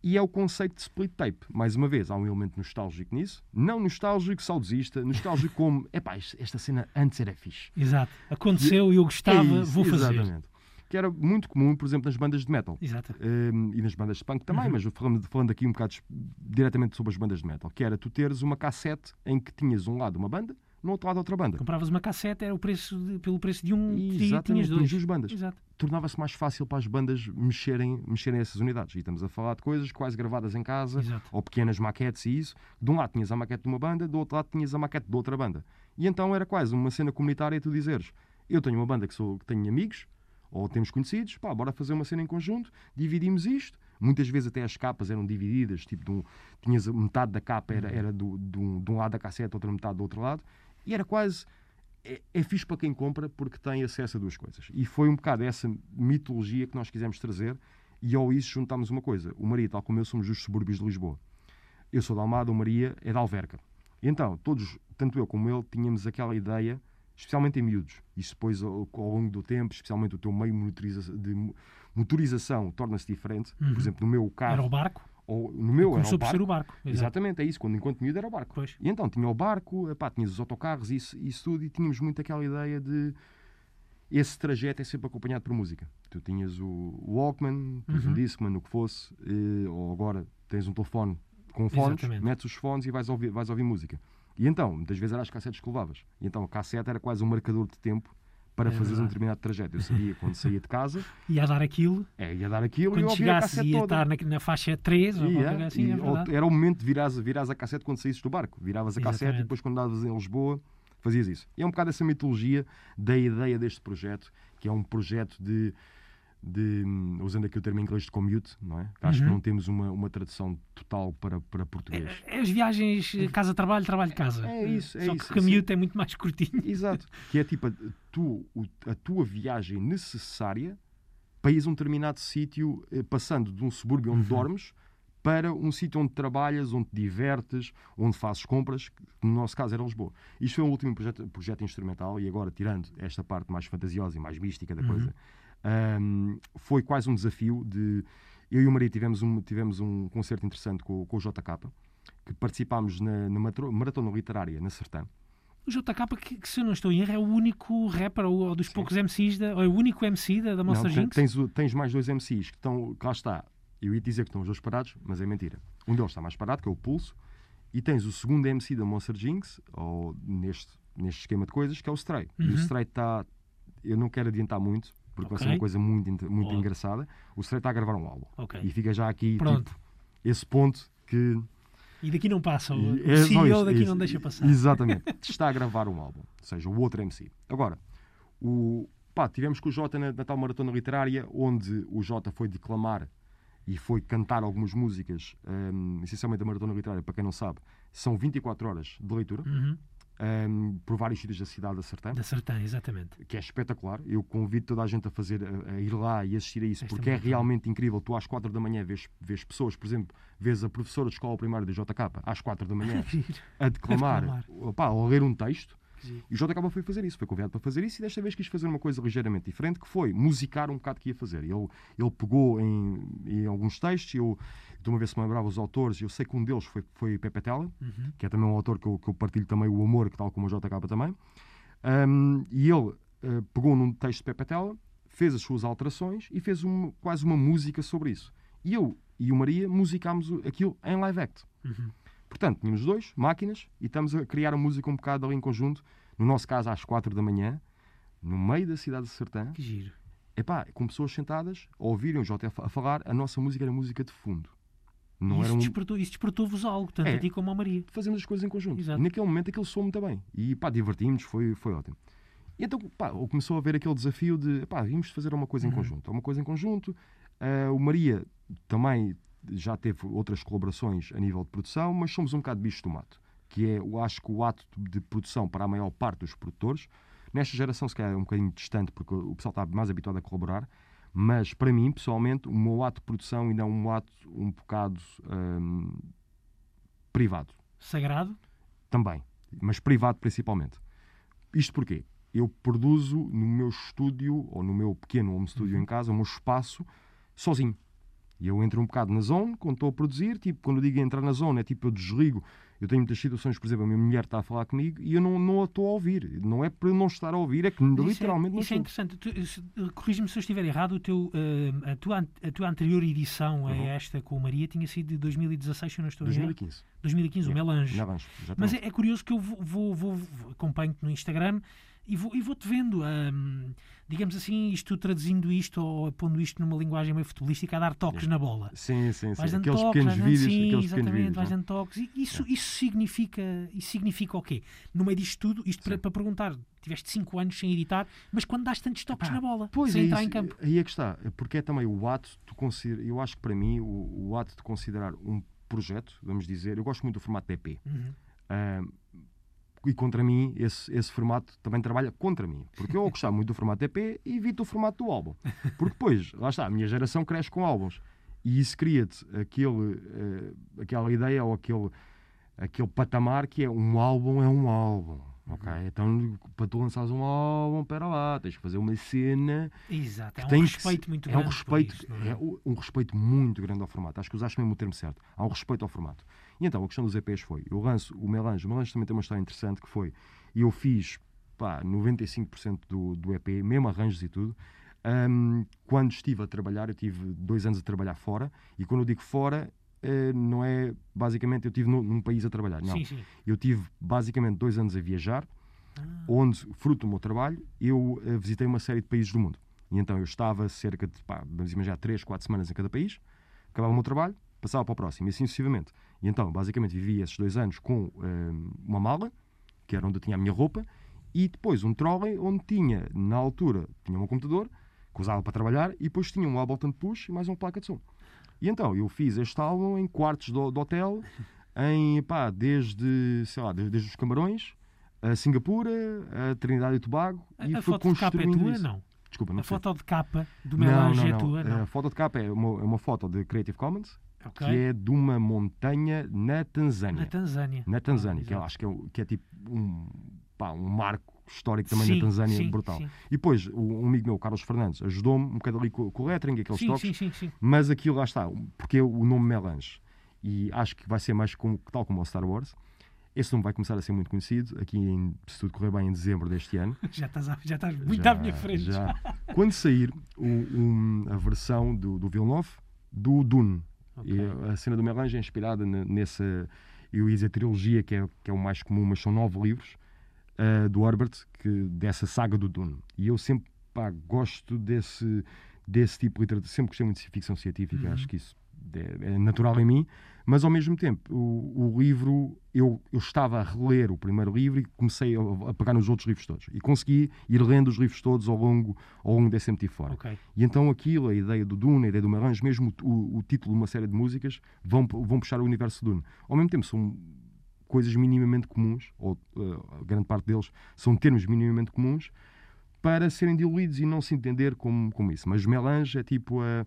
E é o conceito de split tape. Mais uma vez, há um elemento nostálgico nisso. Não nostálgico, saudosista. Nostálgico como, epá, esta cena antes era fixe. Exato. Aconteceu e eu gostava, É isso, vou fazer. Exatamente. Que era muito comum, por exemplo, nas bandas de metal. Exato. Um, e nas bandas de punk também, Uhum. mas falando, falando aqui um bocado diretamente sobre as bandas de metal, que era tu teres uma cassete em que tinhas um lado uma banda, no outro lado outra banda. Compravas uma cassete, era o preço de- pelo preço de um e tinhas Exatamente, dois. duas bandas. Tornava-se mais fácil para as bandas mexerem, mexerem essas unidades. E estamos a falar de coisas quase gravadas em casa, Exato. ou pequenas maquetes e isso. De um lado tinhas a maquete de uma banda, do outro lado tinhas a maquete de outra banda. E então era quase uma cena comunitária tu dizeres: eu tenho uma banda que, sou, que tenho amigos, ou temos conhecidos, pá, bora fazer uma cena em conjunto, dividimos isto. Muitas vezes até as capas eram divididas, tipo, um- tinhas metade da capa era, era do, de, um, de um lado da cassete, outra metade do outro lado, e era quase. É, é fixe para quem compra porque tem acesso a duas coisas. E foi um bocado essa mitologia que nós quisemos trazer, e ao isso juntámos uma coisa. O Maria, tal como eu, somos dos subúrbios de Lisboa. Eu sou de Almada, o Maria é de Alverca. E então, todos, tanto eu como ele, tínhamos aquela ideia, especialmente em miúdos. Isso depois, ao, ao longo do tempo, especialmente o teu meio de mo- motorização torna-se diferente. Uhum. Por exemplo, no meu carro, Era o barco. Ou no meu era Começou o por ser barco. o barco. Exato. Exatamente, é isso. Quando enquanto miúdo era o barco. Pois. E então tinha o barco, epá, tinhas os autocarros, isso, isso tudo, e tínhamos muito aquela ideia de esse trajeto é sempre acompanhado por música. Tu tinhas o Walkman, tens Uhum. um Discman, o que fosse, eh, ou agora tens um telefone com fones, Exatamente. metes os fones e vais ouvir, vais ouvir música. E então, muitas vezes eram as cassetes que levavas. E então a cassete era quase um marcador de tempo para É fazeres um determinado trajeto. Eu sabia quando saía de casa, Ia dar aquilo, é, ia dar aquilo e eu quando ouvia a chegasse cassete ia toda. estar na, na faixa 3 ou E, coisa assim, e é ou- era o momento de virares, virares a cassete quando saísses do barco. Viravas a cassete Exatamente. e depois quando andavas em Lisboa fazias isso. E é um bocado essa mitologia da ideia deste projeto, que é um projeto de, de usando aqui o termo em inglês de commute, não é? Acho que Uhum. não temos uma, uma tradução total para, para português. É As viagens eh, casa-trabalho, trabalho-casa. É isso, é Só isso, que o commute é muito mais curtinho. Exato. Que é tipo a, tu, a tua viagem necessária para ires a um determinado sítio, eh, passando de um subúrbio onde Uhum. dormes para um sítio onde trabalhas, onde te divertes, onde fazes compras, que no nosso caso era Lisboa. Isto foi o último projeto, projeto instrumental e agora, tirando esta parte mais fantasiosa e mais mística da Uhum. coisa, ahm, foi quase um desafio de... Eu e o Maria tivemos um, tivemos um concerto interessante com, com o JK, que participámos na, na maratona literária na Sertã. O JK, que, que, se eu não estou em erro, é o único rapper ou, ou dos poucos MCs, da, ou é o único MC da, da Monster Jinx. tens, tens mais dois MCs que estão, lá está. Eu ia dizer que estão os dois parados, mas é mentira. Um deles está mais parado, que é o Pulso, e tens o segundo MC da Monster Jinx, ou neste, neste esquema de coisas, que é o Stray. E Uhum. o Stray está. Eu não quero adiantar muito, porque vai ser uma coisa muito, muito engraçada. O Stray está a gravar um álbum. Ok. E fica já aqui Pronto. tipo, esse ponto que. E daqui não passa. O, é CEO isto, daqui isso. não deixa passar. Exatamente. Está a gravar um álbum. Ou seja, o outro MC. Agora, o, pá, tivemos com o Jota na, na tal maratona literária, onde o Jota foi declamar e foi cantar algumas músicas, hum, essencialmente da maratona literária, para quem não sabe, são 24 horas de leitura, Uhum. Hum, por vários sítios da cidade da Sertã Da Sertã, exatamente. que é espetacular. Eu convido toda a gente a fazer, a, a ir lá e assistir a isso, Esta porque é maratona. realmente incrível. Tu às 4 da manhã vês, vês pessoas, por exemplo, vês a professora de escola primária do JK às 4 da manhã a declamar, declamar. opá, ou a ler um texto. E o JK foi fazer isso, foi convidado para fazer isso e desta vez quis fazer uma coisa ligeiramente diferente, que foi musicar um bocado o que ia fazer. Ele, ele pegou em, em alguns textos, eu de uma vez se me lembrava os autores, eu sei que um deles foi, foi Pepe Tela, Uhum. que é também um autor que eu, que eu partilho também o amor, que tal como o JK também. Um, e ele uh, pegou num texto de Pepe Tela, fez as suas alterações e fez um- quase uma música sobre isso. E eu e o Maria musicámos aquilo em live act. Uhum. Portanto, tínhamos dois, máquinas, e estamos a criar a música um bocado ali em conjunto, no nosso caso às quatro da manhã, no meio da cidade de Sertã, Que giro. epá, com pessoas sentadas a ouvirem o Jota a falar, a nossa música era música de fundo. Não isso um... despertou- isso despertou-vos algo, tanto É. a ti como a Maria. Fazemos as coisas em conjunto. Exato. E naquele momento aquilo soou muito bem. E pá, divertimos, foi, foi ótimo. E então, pá, começou a haver aquele desafio de, pá, vimos fazer uma coisa em Uhum. conjunto. Uma coisa em conjunto. Ah, o Maria também já teve outras colaborações a nível de produção, mas somos um bocado bicho do mato. Que é, eu acho que o ato de produção para a maior parte dos produtores, nesta geração se calhar é um bocadinho distante, porque o pessoal está mais habituado a colaborar, mas para mim, pessoalmente, o meu ato de produção ainda é um ato um bocado hum, privado Sagrado. também, mas privado principalmente. Isto porquê? Eu produzo no meu estúdio, ou no meu pequeno home studio em casa, o meu espaço, sozinho. E eu entro um bocado na zone, quando estou a produzir, tipo, quando eu digo entrar na zone, é tipo, eu desligo. Eu tenho muitas situações, por exemplo, a minha mulher está a falar comigo e eu não, não a estou a ouvir. Não é para não estar a ouvir, é que Mas literalmente isso é, não isso é estou. interessante. Tu- se- Corrige-me se eu estiver errado. O teu, eh, a, tua, a tua anterior edição a Uhum. esta com a Maria tinha sido de 2016, se eu não estou em erro. 2015. 2015, o Yeah. Melange. Já Mas é, é curioso que eu vou, vou- vou- acompanho-te no Instagram e vou- vou-te vendo, hum, digamos assim, isto traduzindo isto ou pondo isto numa linguagem meio futebolística, a dar toques na bola. Sim, sim, sim. Aqueles toques, pequenos vídeos, sim, aqueles exatamente, vídeos. vais é? dando toques. E isso, isso, significa, isso significa o quê? No meio disto tudo, isto para, para perguntar, tiveste 5 anos sem editar, mas quando das tantos toques Epá, na bola, Pois sem é entrar isso, em campo. Aí é que está. Porque é também o ato de considerar. Eu acho que para mim, o, o ato de considerar um projeto, vamos dizer, eu gosto muito do formato de EP. Uhum. Ah, e contra mim, esse, esse formato também trabalha contra mim. Porque eu, ao gostar muito do formato EP, evito o formato do álbum. Porque depois, lá está, a minha geração cresce com álbuns. E isso cria-te aquele, eh, aquela ideia ou aquele, aquele patamar que é um álbum é um álbum. Ok? Então, para tu lançares um álbum, espera lá, tens que fazer uma cena Exato, é um tem que respeito se- muito é um grande. por respeito é? é um- um respeito muito grande ao formato acho que usaste mesmo o termo certo há um respeito ao formato e então a questão dos EPs foi eu lanço o Melange o Melange também tem uma história interessante que foi eu fiz pá, 95% do, do EP, mesmo arranjos e tudo. Um, quando estive a trabalhar, eu tive dois anos a trabalhar fora, e quando eu digo fora, eh, não é basicamente eu estive num país a trabalhar, não. Sim, sim. Eu tive basicamente dois anos a viajar, Ah, onde, fruto do meu trabalho, eu eh, visitei uma série de países do mundo. E então eu estava cerca de, pá, vamos imaginar, 3, 4 semanas em cada país, acabava o meu trabalho, passava para o próximo, e assim sucessivamente. E então, basicamente, vivi esses dois anos com eh, uma mala, que era onde eu tinha a minha roupa, e depois um trolley onde tinha, na altura, tinha um computador, que usava para trabalhar, e depois tinha um Ableton Push e mais uma placa de som. E então, eu fiz este álbum em quartos do, do hotel, em, pá, desde, sei lá, desde, desde os Camarões, a Singapura, a Trindade e Tobago, A, e a foi foto de capa é tua? isso. Não. Desculpa, não A sei. foto de capa do Melange é tua? Não. A foto de capa é uma, é uma foto de Creative Commons, Ok. que é de uma montanha na Tanzânia. Na Tanzânia. Na Tanzânia, Ah, que eu exato. acho que é, que é tipo um, pá, um marco histórico também Sim, na Tanzânia sim, brutal. sim. E depois, o- um amigo meu, Carlos Fernandes, ajudou-me um bocado ali com, com o lettering, aqueles Sim, toques, sim, sim, sim. mas aquilo lá está, porque é o nome Melange. E acho que vai ser mais como, tal como o Star Wars. Esse nome vai começar a ser muito conhecido aqui, em, se tudo correr bem, em dezembro deste ano. Já estás, já estás muito Já- à minha frente. já. Quando sair o- um- a versão do, do Villeneuve, do Dune. Ok. E a cena do Melange é inspirada ne- nessa, eu ia dizer trilogia, que é, que é o mais comum, mas são nove livros, ah, do Herbert, que, dessa saga do Dune. E eu sempre pá, gosto desse, desse tipo de literatura, sempre gostei muito de ficção científica, Uhum. acho que isso é, natural em mim, mas ao mesmo tempo, o, o livro, eu, eu estava a reler o primeiro livro e comecei a, a pegar nos outros livros todos. E consegui ir lendo os livros todos ao longo, ao longo desse tempo fora. Ok. E então aquilo, a ideia do Dune, a ideia do Melange, mesmo o, o título de uma série de músicas, vão, vão puxar o universo do Dune. Ao mesmo tempo, são coisas minimamente comuns, ou eh, grande parte deles são termos minimamente comuns, para serem diluídos e não se entender como, como isso. Mas Melange é tipo a,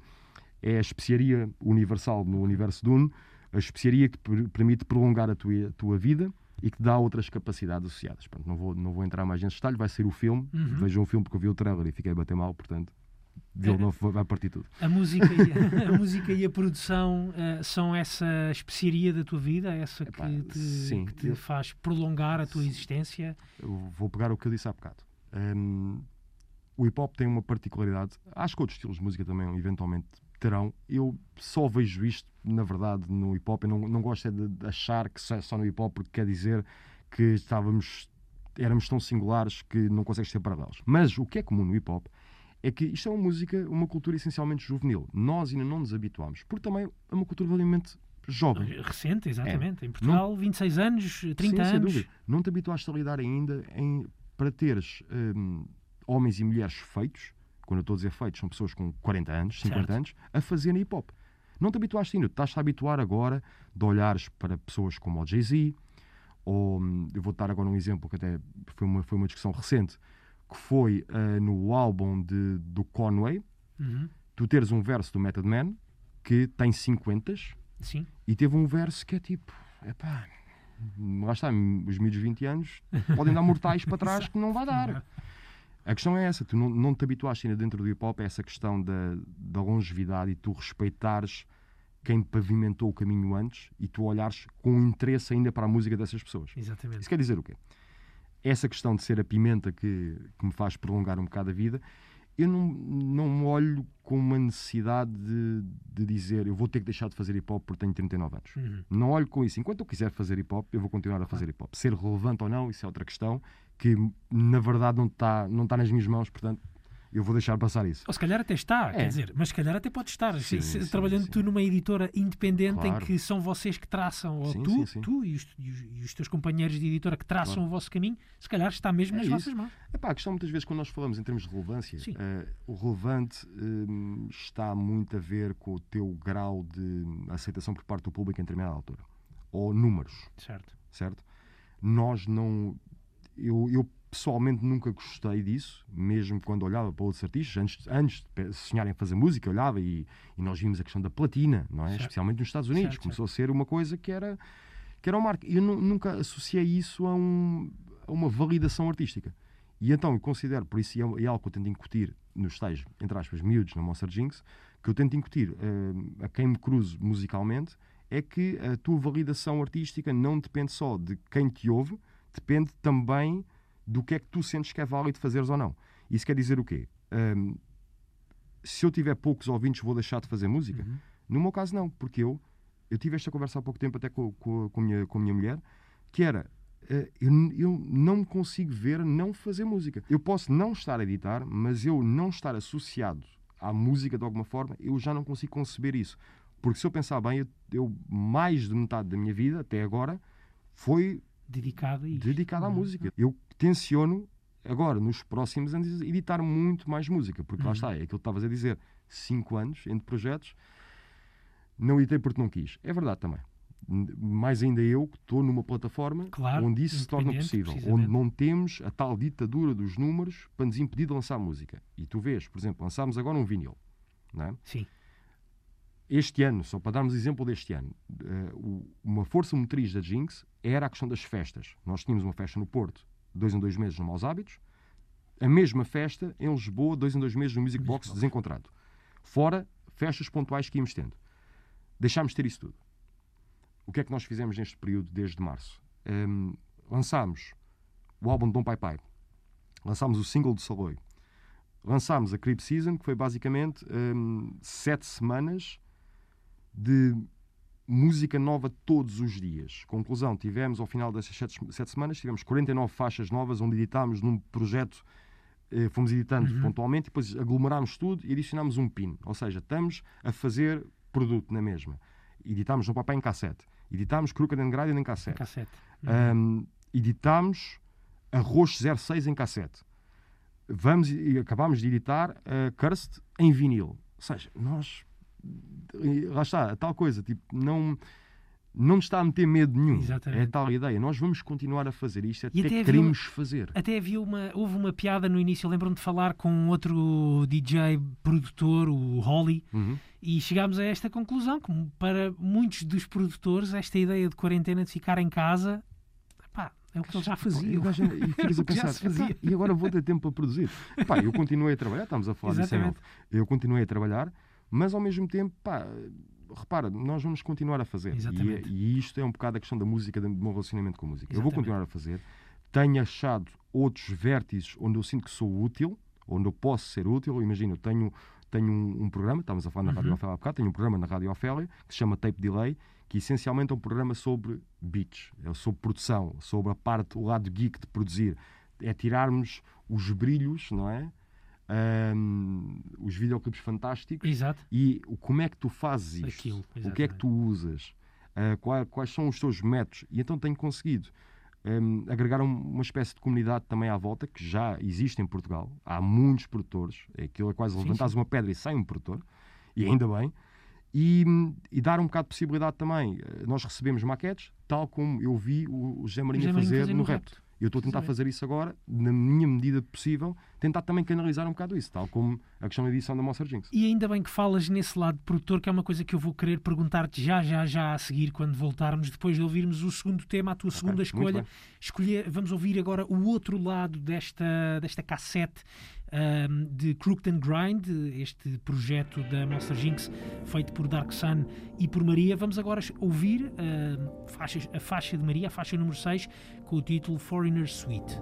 é a especiaria universal no universo Dune, a especiaria que per- permite prolongar a tua, a tua vida e que dá outras capacidades associadas. Pronto, não, vou, não vou entrar mais nesse detalhe, vai ser o filme. Uhum. Vejam o filme porque eu vi o trailer e fiquei a bater mal, portanto, Villeneuve vai- vai partir tudo. A música, e a, a música e a produção eh, são essa especiaria da tua vida? Essa que Epá, te, sim, que te eu- faz prolongar a tua existência? Eu vou pegar o que eu disse há bocado. Hum, o hip hop tem uma particularidade, acho que outros estilos de música também eventualmente terão. Eu só vejo isto, na verdade, no hip hop. Eu não, não gosto é de de achar que só é só no hip hop porque quer dizer que estávamos, éramos tão singulares que não consegues ter paralelos. Mas o que é comum no hip hop é que isto é uma música, uma cultura essencialmente juvenil. Nós ainda não nos habituámos, porque também é uma cultura relativamente jovem. Recente, exatamente. Em Portugal, 26 anos, 30 É. Sim, sem anos. dúvida. Não te habituaste a lidar ainda em, para teres hum, homens e mulheres feitos, quando eu estou a dizer feitos, são pessoas com 40 anos, 50 Certo. anos, a fazerem hip hop. Não te habituaste ainda, estás-te a habituar agora de olhares para pessoas como o Jay-Z, ou hum, eu vou dar agora um exemplo que até foi uma, foi uma discussão recente, que foi ah, no álbum de, do Conway, Uhum. tu teres um verso do Method Man que tem 50 Sim. e teve um verso que é tipo, epá, lá está, os miúdos de 20 anos podem dar mortais para trás que não vai dar. A questão é essa, tu não, não te habituaste ainda dentro do hip hop a essa questão da, da longevidade e tu respeitares quem pavimentou o caminho antes e tu olhares com interesse ainda para a música dessas pessoas. Exatamente. Isso quer dizer o quê? Essa questão de ser a pimenta que, que me faz prolongar um bocado a vida, eu não, não me olho com uma necessidade de, de dizer eu vou ter que deixar de fazer hip hop porque tenho 39 anos. Uhum. Não olho com isso. Enquanto eu quiser fazer hip hop, eu vou continuar a fazer hip hop. Ser relevante ou não, isso é outra questão que na verdade não está não tá nas minhas mãos, portanto eu vou deixar passar isso. Ou se calhar até está, É. quer dizer, mas se calhar até pode estar. Sim, se- sim, trabalhando sim. tu numa editora independente Claro. em que são vocês que traçam, ou tu, tu e os, e os- teus companheiros de editora que traçam Claro. o vosso caminho, se calhar está mesmo É nas isso. vossas mãos. Epá, a questão muitas vezes quando nós falamos em termos de relevância, eh, o relevante hum, está muito a ver com o teu grau de aceitação por parte do público em determinada altura. Ou números, Certo. certo? Nós não. Eu, eu pessoalmente nunca gostei disso, mesmo quando olhava para outros artistas, antes, antes de sonharem em fazer música, olhava e, e nós vimos a questão da platina, não é? Certo. Especialmente nos Estados Unidos. Certo, Começou a ser uma coisa que era, que era uma marca. Eu nu- nunca associei isso a, um, a uma validação artística. E então eu considero, por isso, e é, é algo que eu tento incutir nos tais, entre aspas, miúdos na Monster Jinx, que eu tento incutir eh, a quem me cruzo musicalmente, é que a tua validação artística não depende só de quem te ouve, depende também do que é que tu sentes que é válido fazeres ou não. Isso quer dizer o quê? Hum, se eu tiver poucos ouvintes, vou deixar de fazer música? Uhum. No meu caso, não, porque eu, eu tive esta conversa há pouco tempo até com, com, com, a, minha, com a minha mulher, que era, eh, eu, eu não me consigo ver não fazer música. Eu posso não estar a editar, mas eu não estar associado à música de alguma forma, eu já não consigo conceber isso. Porque se eu pensar bem, eu, eu mais de metade da minha vida, até agora, foi Dedicado a isto. dedicada à Uhum. música. Eu tenciono agora, nos próximos anos, editar muito mais música, porque lá Uhum. está, é aquilo que estavas a dizer, cinco anos entre projetos, não editei porque não quis. É verdade também. Mais ainda eu que estou numa plataforma Claro, onde isso se torna possível, onde não temos a tal ditadura dos números para nos impedir de lançar música. E tu vês, por exemplo, lançámos agora um vinil. Não é? Sim. Este ano, só para darmos exemplo deste ano, eh, uma força motriz da Jinx era a questão das festas. Nós tínhamos uma festa no Porto, dois em dois meses no Maus Hábitos, a mesma festa em Lisboa, dois em dois meses no Music Box desencontrado. Fora festas pontuais que íamos tendo. Deixámos de ter isso tudo. O que é que nós fizemos neste período, desde março? Hum, lançámos o álbum de Dom Pai Pai, lançámos o single de Saloio, lançámos a Creep Season, que foi basicamente hum, sete semanas de música nova todos os dias. Conclusão, tivemos ao final dessas sete, sete semanas, tivemos 49 faixas novas, onde editámos num projeto, eh, fomos editando Uhum. pontualmente, depois aglomerámos tudo e adicionámos um pin. Ou seja, estamos a fazer produto na mesma. Editámos no papel em cassete. Editámos Crooked and Grinded em cassete. Cassete. Um, editámos Arroz 06 em cassete. Vamos e acabámos de editar uh, Cursed em vinil. Ou seja, nós. Lá está, a tal coisa, tipo, não. Não nos está a meter medo nenhum. Exatamente. É a tal ideia. Nós vamos continuar a fazer isto até E até havia- queremos fazer. Até havia uma, houve uma piada no início, lembro-me de falar com outro DJ produtor, o Holly, Uhum. e chegámos a esta conclusão, que para muitos dos produtores, esta ideia de quarentena de ficar em casa, pá, é o que eles já faziam. e ficas a pensar, se fazia. "Epá, e agora vou ter tempo para produzir. Pá, eu continuei a trabalhar, estamos a falar disso Exatamente. Eu continuei a trabalhar, mas ao mesmo tempo, pá, repara, nós vamos continuar a fazer. E, Exatamente. e isto é um bocado a questão da música, do meu relacionamento com a música. Eu vou Exatamente. continuar a fazer. Tenho achado outros vértices onde eu sinto que sou útil, onde eu posso ser útil. Imagina, eu tenho, tenho um, um programa, estávamos a falar na Uhum. Rádio Ofélia há bocado, tenho um programa na Rádio Ofélia que se chama Tape Delay, que essencialmente é um programa sobre beats, é sobre produção, sobre a parte, o lado geek de produzir. É tirarmos os brilhos, não é? Ahm, os videoclipes fantásticos Exato. e o, como é que tu fazes isto? Aquilo, o que é que tu usas? Ah, qual- quais são os teus métodos? E então tenho conseguido hum, agregar um- uma espécie de comunidade também à volta, que já existe em Portugal. Há muitos produtores. É aquilo é quase Sim, levantares sim. uma pedra e sai um produtor. E ainda bem. E, e dar um bocado de possibilidade também. Eh, Nós recebemos maquetes, tal como eu vi o, José Marinho José Marinho fazer fazer no no Repto. Repto. Eu estou a tentar fazer isso agora, na minha medida possível, tentar também canalizar um bocado isso, tal como a questão da edição da Monster Jinx. E ainda bem que falas nesse lado produtor, que é uma coisa que eu vou querer perguntar-te já, já, já a seguir, quando voltarmos, depois de ouvirmos o segundo tema, a tua segunda muito escolha. Escolher, vamos ouvir agora o outro lado desta, desta cassete ahm, de Crooked and Grind, este projeto da Monster Jinx, feito por Dark Sun e por Maria. Vamos agora ouvir ahm, faixas- a faixa de Maria, a faixa número 6, com o título Foreigner Suite.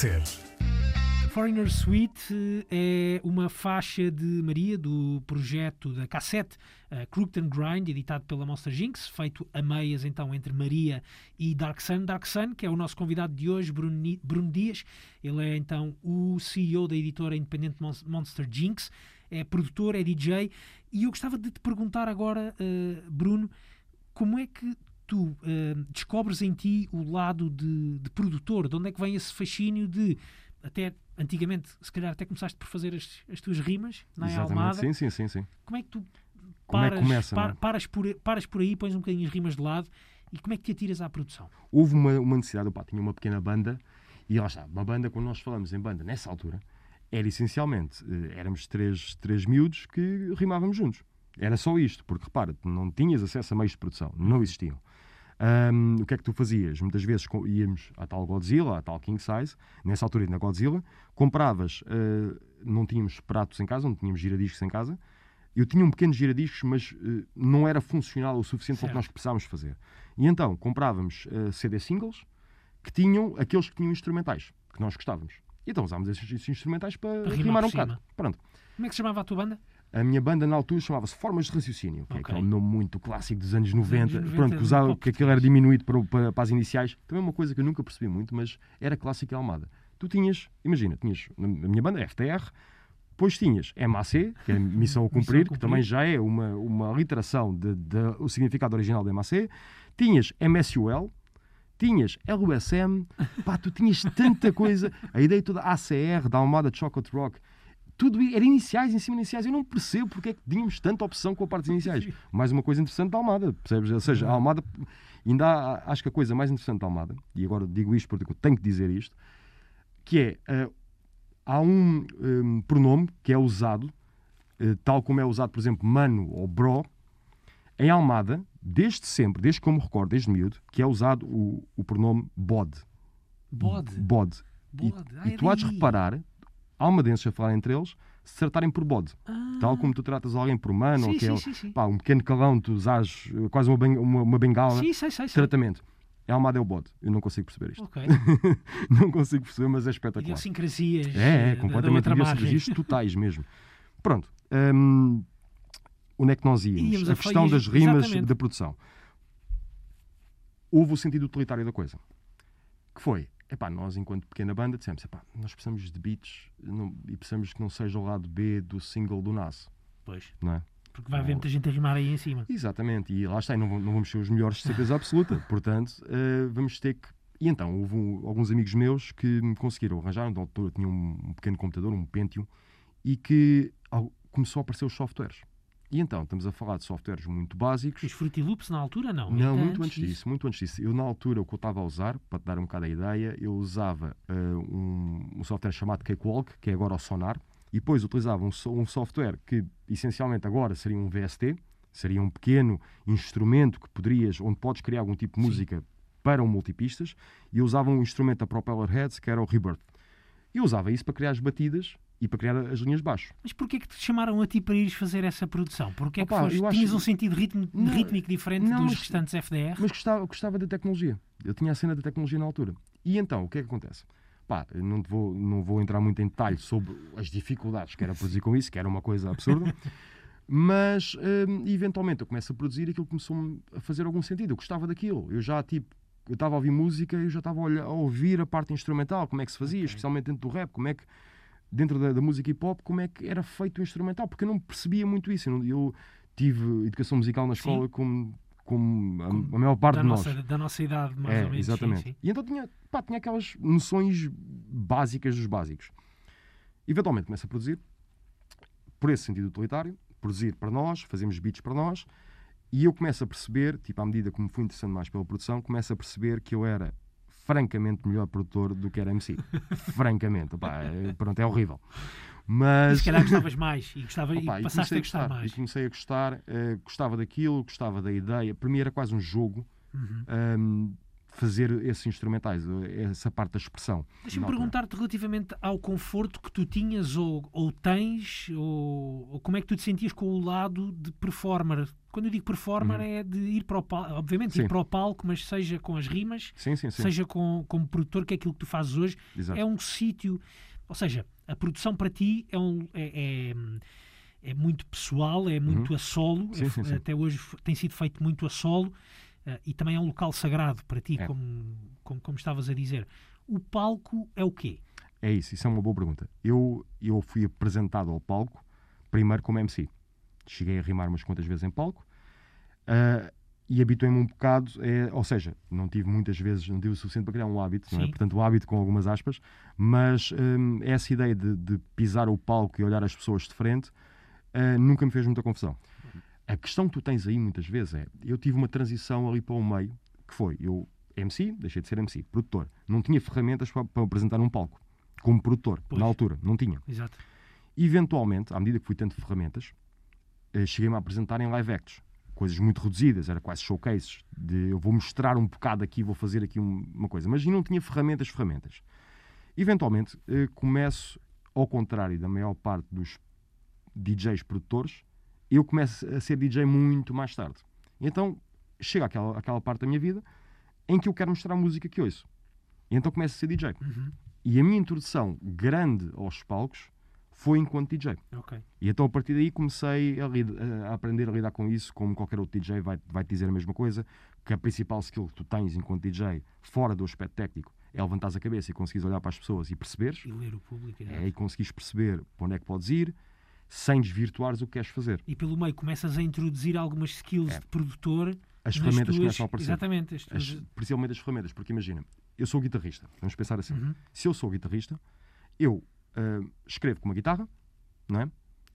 Ser. Foreigner Suite eh, é uma faixa de Maria do projeto da cassete uh, Crooked Grind, editado pela Monster Jinx, feito a meias então entre Maria e Dark Sun. Dark Sun, que é o nosso convidado de hoje, Bruno, Bruno Dias, ele é então o CEO da editora independente Monster Jinx, é produtor, é DJ, e eu gostava de te perguntar agora, uh, Bruno, como é que tu uh, descobres em ti o lado de, de produtor? De onde é que vem esse fascínio de até antigamente, se calhar até começaste por fazer as, as tuas rimas na Exatamente. Almada. Sim, sim, sim, sim. Como é que tu Como é paras, que começa, par- é? paras, por, paras por aí, pões um bocadinho as rimas de lado e como é que te atiras à produção? Houve uma, uma necessidade, opá, tinha uma pequena banda e lá está, uma banda, quando nós falamos em banda nessa altura, era essencialmente, eh, éramos três, três miúdos que rimávamos juntos. Era só isto, porque repara, não tinhas acesso a meios de produção, não existiam. Ahm, o que é que tu fazias? Muitas vezes íamos à tal Godzilla, à tal King Size, nessa altura na Godzilla, compravas, eh, não tínhamos pratos em casa, não tínhamos giradiscos em casa, eu tinha um pequeno giradiscos, mas eh, não era funcional o suficiente para o que Certo. nós precisávamos fazer. E então comprávamos eh, CD singles que tinham aqueles que tinham instrumentais, que nós gostávamos. E então usámos esses, esses instrumentais para, Para rimar rimar um bocado. Pronto. Como é que se chamava a tua banda? A minha banda na altura chamava-se Formas de Raciocínio, que Ok. é aquele nome muito clássico dos anos 90. 90 Pronto, que, usava, que aquilo era diminuído para, para, para as iniciais. Também uma coisa que eu nunca percebi muito, mas era clássica Almada. Tu tinhas, imagina, tinhas na minha banda FTR, depois tinhas MAC, que é Missão a Cumprir, que também já é uma, uma literação do significado original da MAC. Tinhas MSUL, tinhas LUSM, pá, tu tinhas tanta coisa. A ideia toda ACR, da Almada Chocolate Rock, tudo era iniciais em cima de iniciais. Eu não percebo porque é que tínhamos tanta opção com a parte iniciais. Mais uma coisa interessante da Almada, percebes? Ou seja, a Almada, ainda há, acho que a coisa mais interessante da Almada, e agora digo isto porque eu tenho que dizer isto, que é, eh, há um, eh, pronome que é usado, eh, tal como é usado, por exemplo, mano ou bro, em Almada, desde sempre, desde me recordo, desde miúdo, que é usado o, o pronome bode. Bode. Bode. E, Bode. Ah, e é tu há de reparar, almadenses a falar entre eles, se tratarem por bode. Ah. Tal como tu tratas alguém por mano, Sim, ou que sim, é sim, sim. pá, um pequeno calão, tu usares eh, quase uma, ben- uma, uma bengala. Sim, sei, sei, sei. Tratamento. É Almada é o bode. Eu não consigo perceber isto. Ok. não consigo perceber, mas é espetacular. Idiosincrasias. É, eh, é da- completamente idiosincrasias totais mesmo. Pronto. hum, onde é que nós íamos? Íamos a a questão das rimas exatamente. da produção. Houve o sentido utilitário da coisa. Que foi, epá, nós enquanto pequena banda dissemos, epá, nós precisamos de beats não- e precisamos que não seja o lado B do single do Nas, Pois. não é? Porque vai haver muita gente a rimar aí em cima. Exatamente, e lá está, e não, vamos- não vamos ser os melhores de certeza absoluta, portanto, eh, vamos ter que. E então, houve um- alguns amigos meus que me conseguiram arranjar, na altura tinha um, um pequeno computador, um Pentium, e que al- começou a aparecer os softwares. E então, estamos a falar de softwares muito básicos. Os Fruity Loops na altura, não? Não, Ainda muito antes disso, muito antes disso. Eu, na altura, o que eu estava a usar, para te dar um bocado a ideia, eu usava eh, um, um software chamado Cakewalk, que é agora o Sonar, e depois utilizava um, um software que, essencialmente, agora seria um VST, seria um pequeno instrumento que poderias, onde podes criar algum tipo de Sim. música para um multipistas, e eu usava um instrumento da Propeller Heads, que era o Rebirth. Eu usava isso para criar as batidas e para criar as linhas de baixo. Mas porquê que te chamaram a ti para ires fazer essa produção? Porquê é que foste, acho tinhas um sentido ritmo- Não, rítmico diferente não, dos mas- restantes FDR? Mas gostava, gostava da tecnologia. Eu tinha a cena da tecnologia na altura. E então, o que é que acontece? Pá, não, vou, não vou entrar muito em detalhe sobre as dificuldades que era produzir com isso, que era uma coisa absurda. Mas, hum, eventualmente, eu começo a produzir e aquilo começou a fazer algum sentido. Eu gostava daquilo. Eu já, tipo, eu estava a ouvir música e eu já estava a, olhar- a ouvir a parte instrumental, como é que se fazia, Ok. especialmente dentro do rap, como é que, dentro da, da música hip hop, como é que era feito o instrumental, porque eu não percebia muito isso. Eu, eu tive educação musical na Sim. escola como, como a, a maior parte da, de nós. nossa, da nossa idade, mais É, ou menos. sim, exatamente. sim. E então tinha, pá, tinha aquelas noções básicas dos básicos. Eventualmente começo a produzir, por esse sentido utilitário, produzir para nós, fazemos beats para nós, e eu começo a perceber, tipo, à medida que me fui interessando mais pela produção, começo a perceber que eu era francamente melhor produtor do que era MC. francamente, pronto, é horrível. E Mas se calhar gostavas mais e, gostava, e e passaste comecei a gostar E mais. comecei a gostar, eh, gostava daquilo, gostava da ideia. Para mim era quase um jogo. Uhum. Ahm, fazer esses instrumentais, essa parte da expressão. Deixa-me perguntar-te relativamente ao conforto que tu tinhas ou, ou tens, ou, ou como é que tu te sentias com o lado de performer. Quando eu digo performer é de ir para o palco, obviamente ir Uhum. Sim. para o palco, mas seja com as rimas, Sim, sim, seja com, como produtor, que é aquilo que tu fazes hoje, Exato. é um sítio, ou seja, a produção para ti é, um, é, é, é muito pessoal, é muito a solo, Uhum. Sim, é- sim, sim. até hoje tem sido feito muito a solo e também é um local sagrado para ti, É. como, como, como estavas a dizer. O palco é o quê? É isso, isso é uma boa pergunta. Eu, eu fui apresentado ao palco primeiro como MC. Cheguei a rimar umas quantas vezes em palco ah, e habituei-me um bocado, é, ou seja, não tive muitas vezes, não tive o suficiente para criar um hábito, não é? Portanto, o hábito com algumas aspas, mas hum, essa ideia de, de pisar o palco e olhar as pessoas de frente ah, nunca me fez muita confusão. A questão que tu tens aí muitas vezes é: eu tive uma transição ali para o meio, que foi eu, MC, deixei de ser MC, produtor. Não tinha ferramentas para, para apresentar num palco, como produtor, Pois. na altura, não tinha. Exato. Eventualmente, à medida que fui tendo ferramentas, eh, cheguei-me a apresentar em live acts, coisas muito reduzidas, era quase showcases, de eu vou mostrar um bocado aqui, vou fazer aqui um- uma coisa, mas não tinha ferramentas, ferramentas. Eventualmente, eh, começo, ao contrário da maior parte dos DJs produtores, eu começo a ser DJ muito mais tarde. Então, chega aquela, aquela parte da minha vida em que eu quero mostrar a música que ouço. E então começo a ser DJ. Uhum. E a minha introdução grande aos palcos foi enquanto DJ. Ok. E então a partir daí comecei a, a aprender a lidar com isso, como qualquer outro DJ vai, vai te dizer a mesma coisa, que a principal skill que tu tens enquanto DJ, fora do aspecto técnico, é levantares a cabeça e conseguires olhar para as pessoas e perceberes, E ler o público. é, e conseguires perceber para onde é que podes ir, sem desvirtuares o que queres fazer. E pelo meio começas a introduzir algumas skills de produtor. As ferramentas tuas- começam a aparecer. Exatamente. as tuas- As, principalmente as ferramentas, porque imagina, eu sou guitarrista, vamos pensar assim. Uhum. Se eu sou guitarrista, eu ah, escrevo com uma guitarra, não é?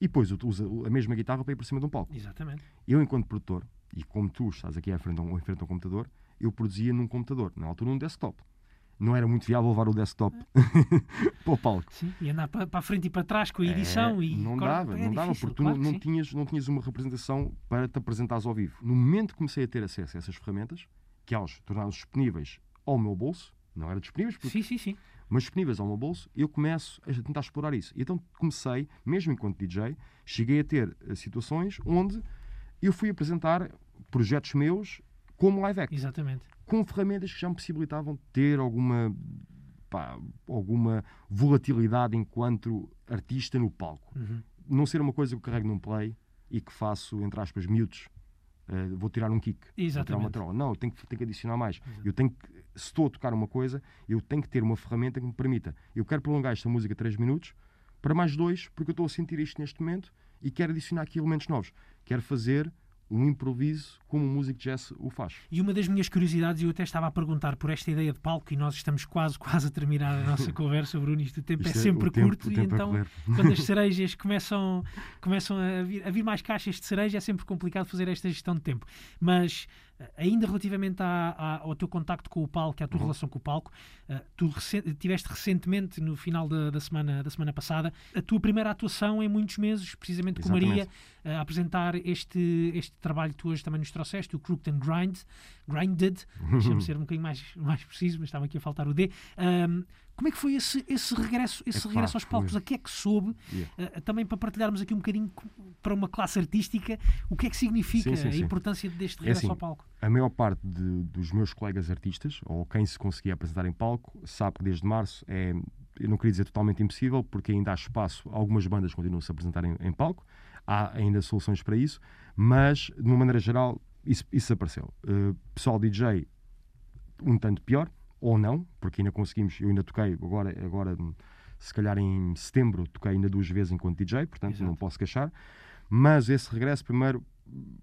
E depois uso a mesma guitarra para ir por cima de um palco. Exatamente. Eu, enquanto produtor, e como tu estás aqui à frente, um- em frente a um computador, eu produzia num computador, na altura num desktop. Não era muito viável levar o desktop para o palco. Sim. E andar para, para a frente e para trás com a edição. É, e não dava, é não dava, difícil, porque tu claro não, que não sim. tinhas, não tinhas uma representação para te apresentares ao vivo. No momento que comecei a ter acesso a essas ferramentas, que elas tornaram-se disponíveis ao meu bolso, não eram disponíveis, porque Sim, sim, sim. mas disponíveis ao meu bolso, eu começo a tentar explorar isso. E Então comecei, mesmo enquanto DJ, cheguei a ter eh, situações onde eu fui apresentar projetos meus como live act, Exatamente. Com ferramentas que já me possibilitavam ter alguma, pá, alguma volatilidade enquanto artista no palco. Uhum. Não ser uma coisa que eu carrego num play e que faço, entre aspas, mutes. eh, vou tirar um kick, vou tirar Exatamente. uma trola. Não, eu tenho que, tenho que adicionar mais. Eu tenho que, se estou a tocar uma coisa, eu tenho que ter uma ferramenta que me permita. Eu quero prolongar esta música 3 minutos para mais dois, porque eu estou a sentir isto neste momento e quero adicionar aqui elementos novos. Quero fazer um improviso como o músico jazz o faz. E uma das minhas curiosidades, eu até estava a perguntar por esta ideia de palco e nós estamos quase, quase a terminar a nossa conversa, Bruno. Isto o tempo Isto é é- sempre tempo- curto e a então correr. quando as cerejas começam, começam a, vir, a vir mais caixas de cereja é sempre complicado fazer esta gestão de tempo. Mas ainda relativamente à- à- ao teu contacto com o palco, à tua Uhum. relação com o palco, eh, tu tiveste recentemente, no final da, da semana, da semana passada, a tua primeira atuação em muitos meses, precisamente com Exatamente. Maria, a apresentar este, este trabalho que tu hoje também nos trouxeste, o Crooked and Grind, Grinded, deixa-me ser um bocadinho mais, mais preciso, mas estava aqui a faltar o D. como é que foi esse, esse regresso, esse Epá, regresso aos palcos? foi. A que é que soube? Yeah. Ah, também para partilharmos aqui um bocadinho para uma classe artística, o que é que significa Sim, sim, a sim. importância deste É regresso assim, ao palco? A maior parte de- dos meus colegas artistas, ou quem se conseguia apresentar em palco, sabe que desde março é, eu não queria dizer totalmente impossível, porque ainda há espaço, algumas bandas continuam-se a apresentar em, em palco, há ainda soluções para isso, mas de uma maneira geral isso, isso apareceu. Uh, pessoal DJ, um tanto pior, ou não, porque ainda conseguimos, eu ainda toquei agora, agora se calhar em setembro, toquei ainda duas vezes enquanto DJ, portanto Exato. não posso queixar. Mas esse regresso, primeiro,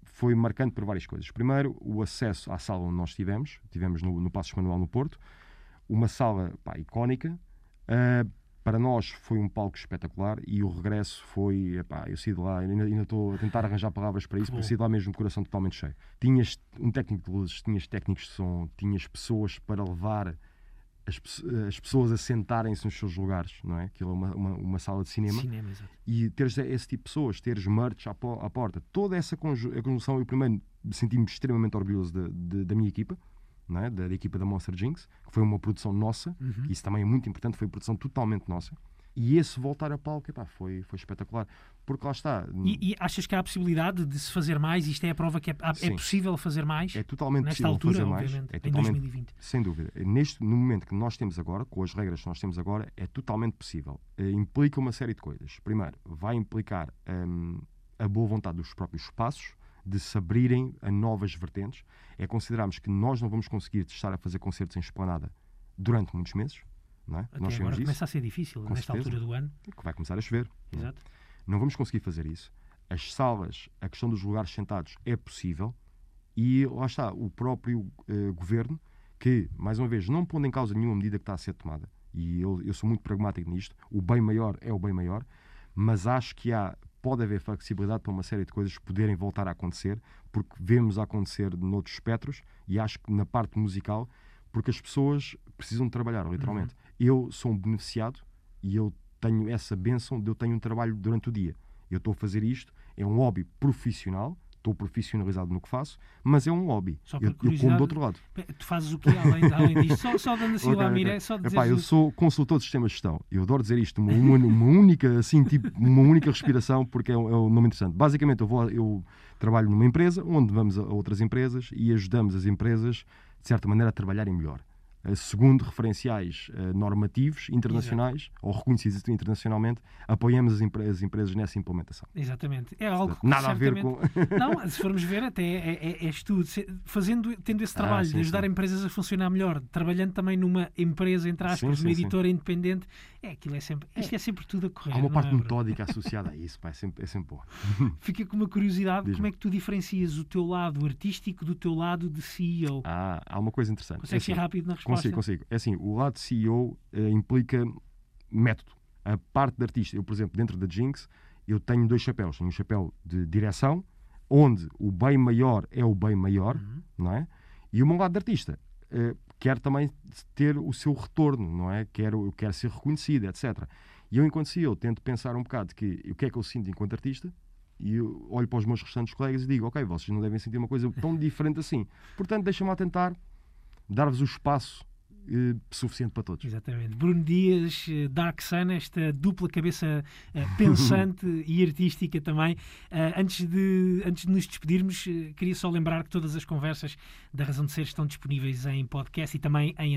foi marcante por várias coisas. Primeiro, o acesso à sala onde nós estivemos, tivemos no, no Passos Manuel no Porto, uma sala pá, icónica. Ah, para nós foi um palco espetacular e o regresso foi, epá, eu saí de lá, ainda, ainda estou a tentar arranjar palavras para isso, Que porque saí de lá mesmo de coração totalmente cheio. Tinhas um técnico de luzes, tinhas técnicos de som, tinhas pessoas para levar as, as pessoas a sentarem-se nos seus lugares, não é? Aquilo é uma, uma, uma sala de cinema. Cinema, e teres esse tipo de pessoas, teres merch à, po- à porta, toda essa conjunção, eu primeiro senti-me extremamente orgulhoso da- de- da minha equipa, é? da, da equipa da Monster Jinx, que foi uma produção nossa, Uhum. isso também é muito importante, foi produção totalmente nossa. E esse voltar a palco epá, foi, foi espetacular. Porque lá está, E, e achas que há a possibilidade de se fazer mais? Isto é a prova que é, é possível fazer mais? é totalmente Nesta possível altura, fazer mais. É em totalmente 2020. Sem dúvida. Neste, no momento que nós temos agora, com as regras que nós temos agora, é totalmente possível. Eh, implica uma série de coisas. Primeiro, vai implicar hum, a boa vontade dos próprios espaços de se abrirem a novas vertentes. É considerarmos que nós não vamos conseguir estar a fazer concertos em esplanada durante muitos meses. Não é? Até nós agora começa a ser difícil, nesta certeza. altura do ano. Que vai começar a chover. não é? Exato. Não vamos conseguir fazer isso. As salas, a questão dos lugares sentados é possível e lá está o próprio eh, governo que, mais uma vez, não pondo em causa nenhuma medida que está a ser tomada, e eu, eu sou muito pragmático nisto, o bem maior é o bem maior, mas acho que há, pode haver flexibilidade para uma série de coisas poderem voltar a acontecer, porque vemos acontecer noutros espectros e acho que na parte musical, porque as pessoas precisam de trabalhar, literalmente. Eu sou um beneficiado e eu tenho essa benção de eu tenho um trabalho durante o dia. Eu estou a fazer isto, é um hobby profissional, estou profissionalizado no que faço, mas é um hobby. Só Eu, eu como do outro lado. Tu fazes o quê além, além disto? Só, só dando assim Ok, lá a ok. mira, é só dizer. Epá, eu sou consultor de sistemas de gestão. Eu adoro dizer isto, uma, uma, uma única, assim, tipo, uma única respiração, porque é um, é um nome interessante. Basicamente, eu, vou, eu trabalho numa empresa onde vamos a outras empresas e ajudamos as empresas, de certa maneira, a trabalharem melhor. Eh, Segundo referenciais eh, normativos internacionais ou reconhecidos internacionalmente, apoiamos as, empre- as empresas nessa implementação. Exatamente. É algo que Nada a ver com. Não, se formos ver, até é, é, és tu, se- fazendo, tendo esse Ah, trabalho sim, de ajudar sim. empresas a funcionar melhor, trabalhando também numa empresa, entre aspas, Sim, uma editora independente, é aquilo é sempre. Isto é sempre tudo a correr. Há uma parte é, metódica associada a isso, pá, é, sempre, é sempre boa. Fica com uma curiosidade: como é que tu diferencias o teu lado artístico do teu lado de CEO? Ah, há uma coisa interessante. Consegues É ser assim, rápido na resposta? Consigo, consigo. É assim, o lado de CEO eh, implica método. A parte de artista, eu, por exemplo, dentro da Jinx, eu tenho dois chapéus. Tenho um chapéu de direção, onde o bem maior é o bem maior, Uhum. não é? E o meu lado de artista eh, quer também ter o seu retorno, não é? Quero, eu quero ser reconhecido, etc. E eu, enquanto CEO, tento pensar um bocado que o que é que eu sinto enquanto artista e olho para os meus restantes colegas e digo, ok, vocês não devem sentir uma coisa tão diferente assim. Portanto, deixa-me lá tentar dar-vos o espaço eh, suficiente para todos. Exatamente. Bruno Dias, eh, Dark Sun, esta dupla cabeça eh, pensante e artística também. Antes, de, antes de nos despedirmos, eh, queria só lembrar que todas as conversas da Razão de Ser estão disponíveis em podcast e também em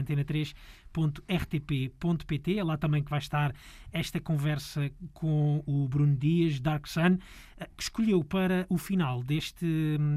antena3.rtp.pt. É lá também que vai estar esta conversa com o Bruno Dias, Dark Sun, eh, que escolheu para o final deste,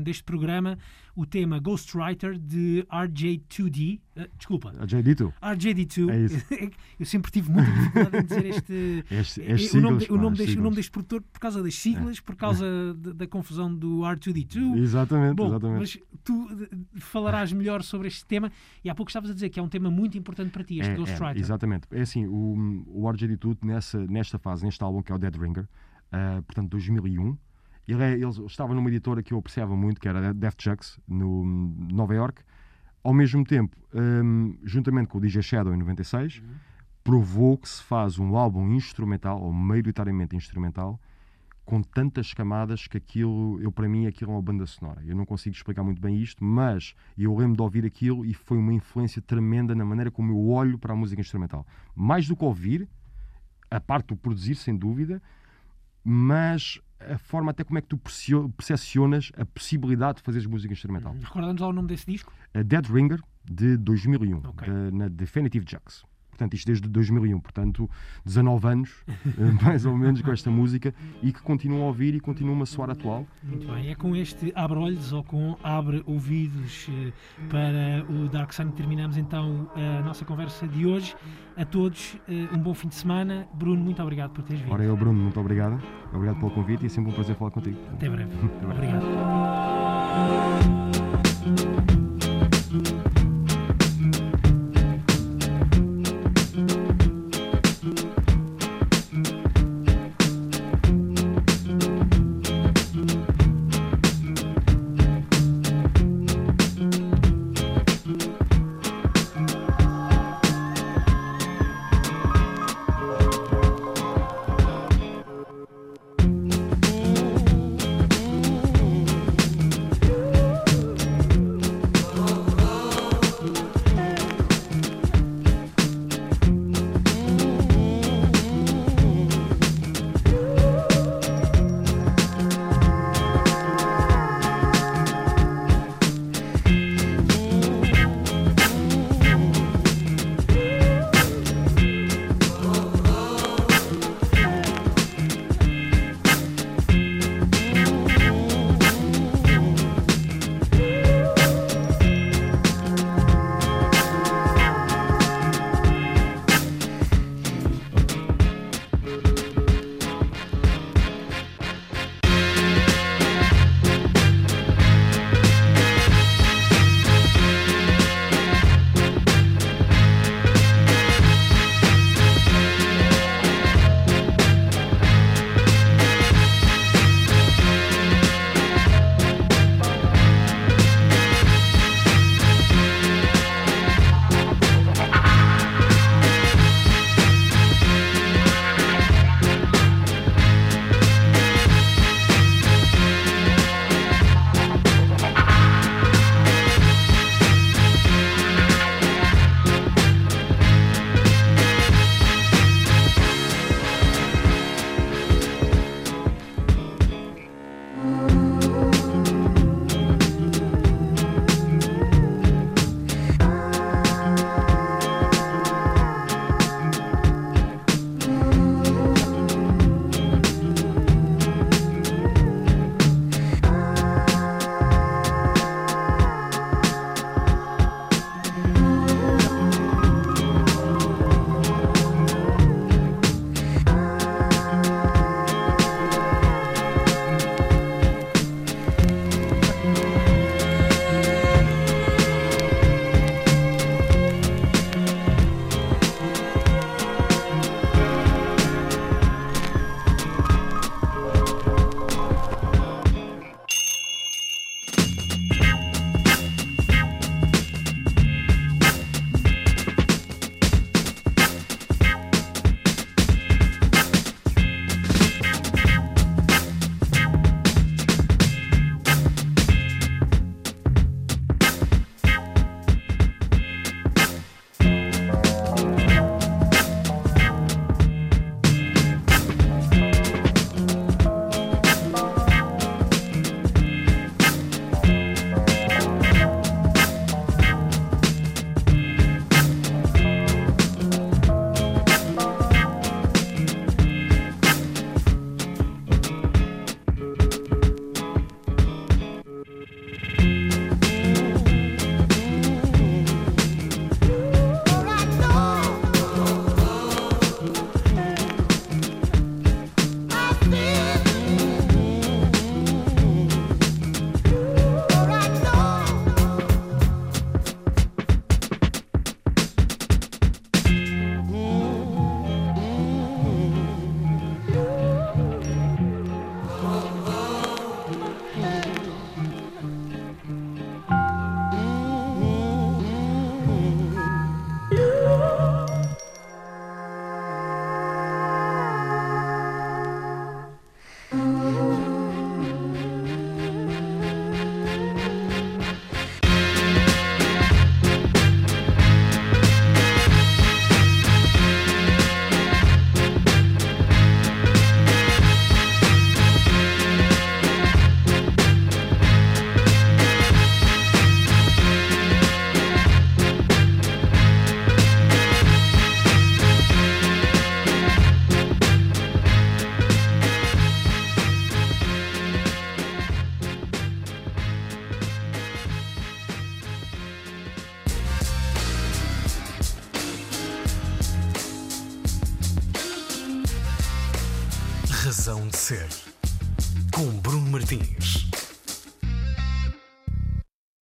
deste programa o tema Ghostwriter de RJ2D. eh, desculpa, A Dito, RJD2. É isso. Eu sempre tive muita dificuldade em dizer este. Este- eh, estes o, nome, siglas, o, pá, nome as deste, o nome deste produtor por causa das siglas, por causa de- da confusão do R2D2. Exatamente, Bom, exatamente. mas tu eh, falarás melhor sobre este tema e há pouco estavas a dizer que é um tema muito importante para ti, este É, é, Ghostwriter. exatamente. É assim, o, o Tudo nessa nesta fase, neste álbum que é o Dead Ringer, ah, portanto 2001, ele, é- ele estava numa editora que eu apreciava muito, que era a Def Jux, no Nova York. Ao mesmo tempo, hum, juntamente com o DJ Shadow em 96, provou que se faz um álbum instrumental, ou maioritariamente instrumental, com tantas camadas que aquilo, eu para mim, aquilo é uma banda sonora. Eu não consigo explicar muito bem isto, mas eu lembro de ouvir aquilo e foi uma influência tremenda na maneira como eu olho para a música instrumental. Mais do que ouvir, a parte do produzir, sem dúvida, mas a forma até como é que tu percepcionas a possibilidade de fazeres música instrumental. Recorda-nos lá o nome desse disco? A Dead Ringer, de 2001, Ok. da- na Definitive Jux. Portanto, isto desde 2001, portanto, 19 anos, eh, mais ou menos, com esta música e que continuam a ouvir e continuam a soar atual. Muito bem, é com este abre-olhos ou com abre-ouvidos eh, para o Dark Sun que terminamos então a nossa conversa de hoje. A todos, eh, um bom fim de semana. Bruno, muito obrigado por teres vindo. Ora, eu, Bruno, muito obrigado. Obrigado pelo convite e é sempre um prazer falar contigo. Até breve. breve. Obrigado.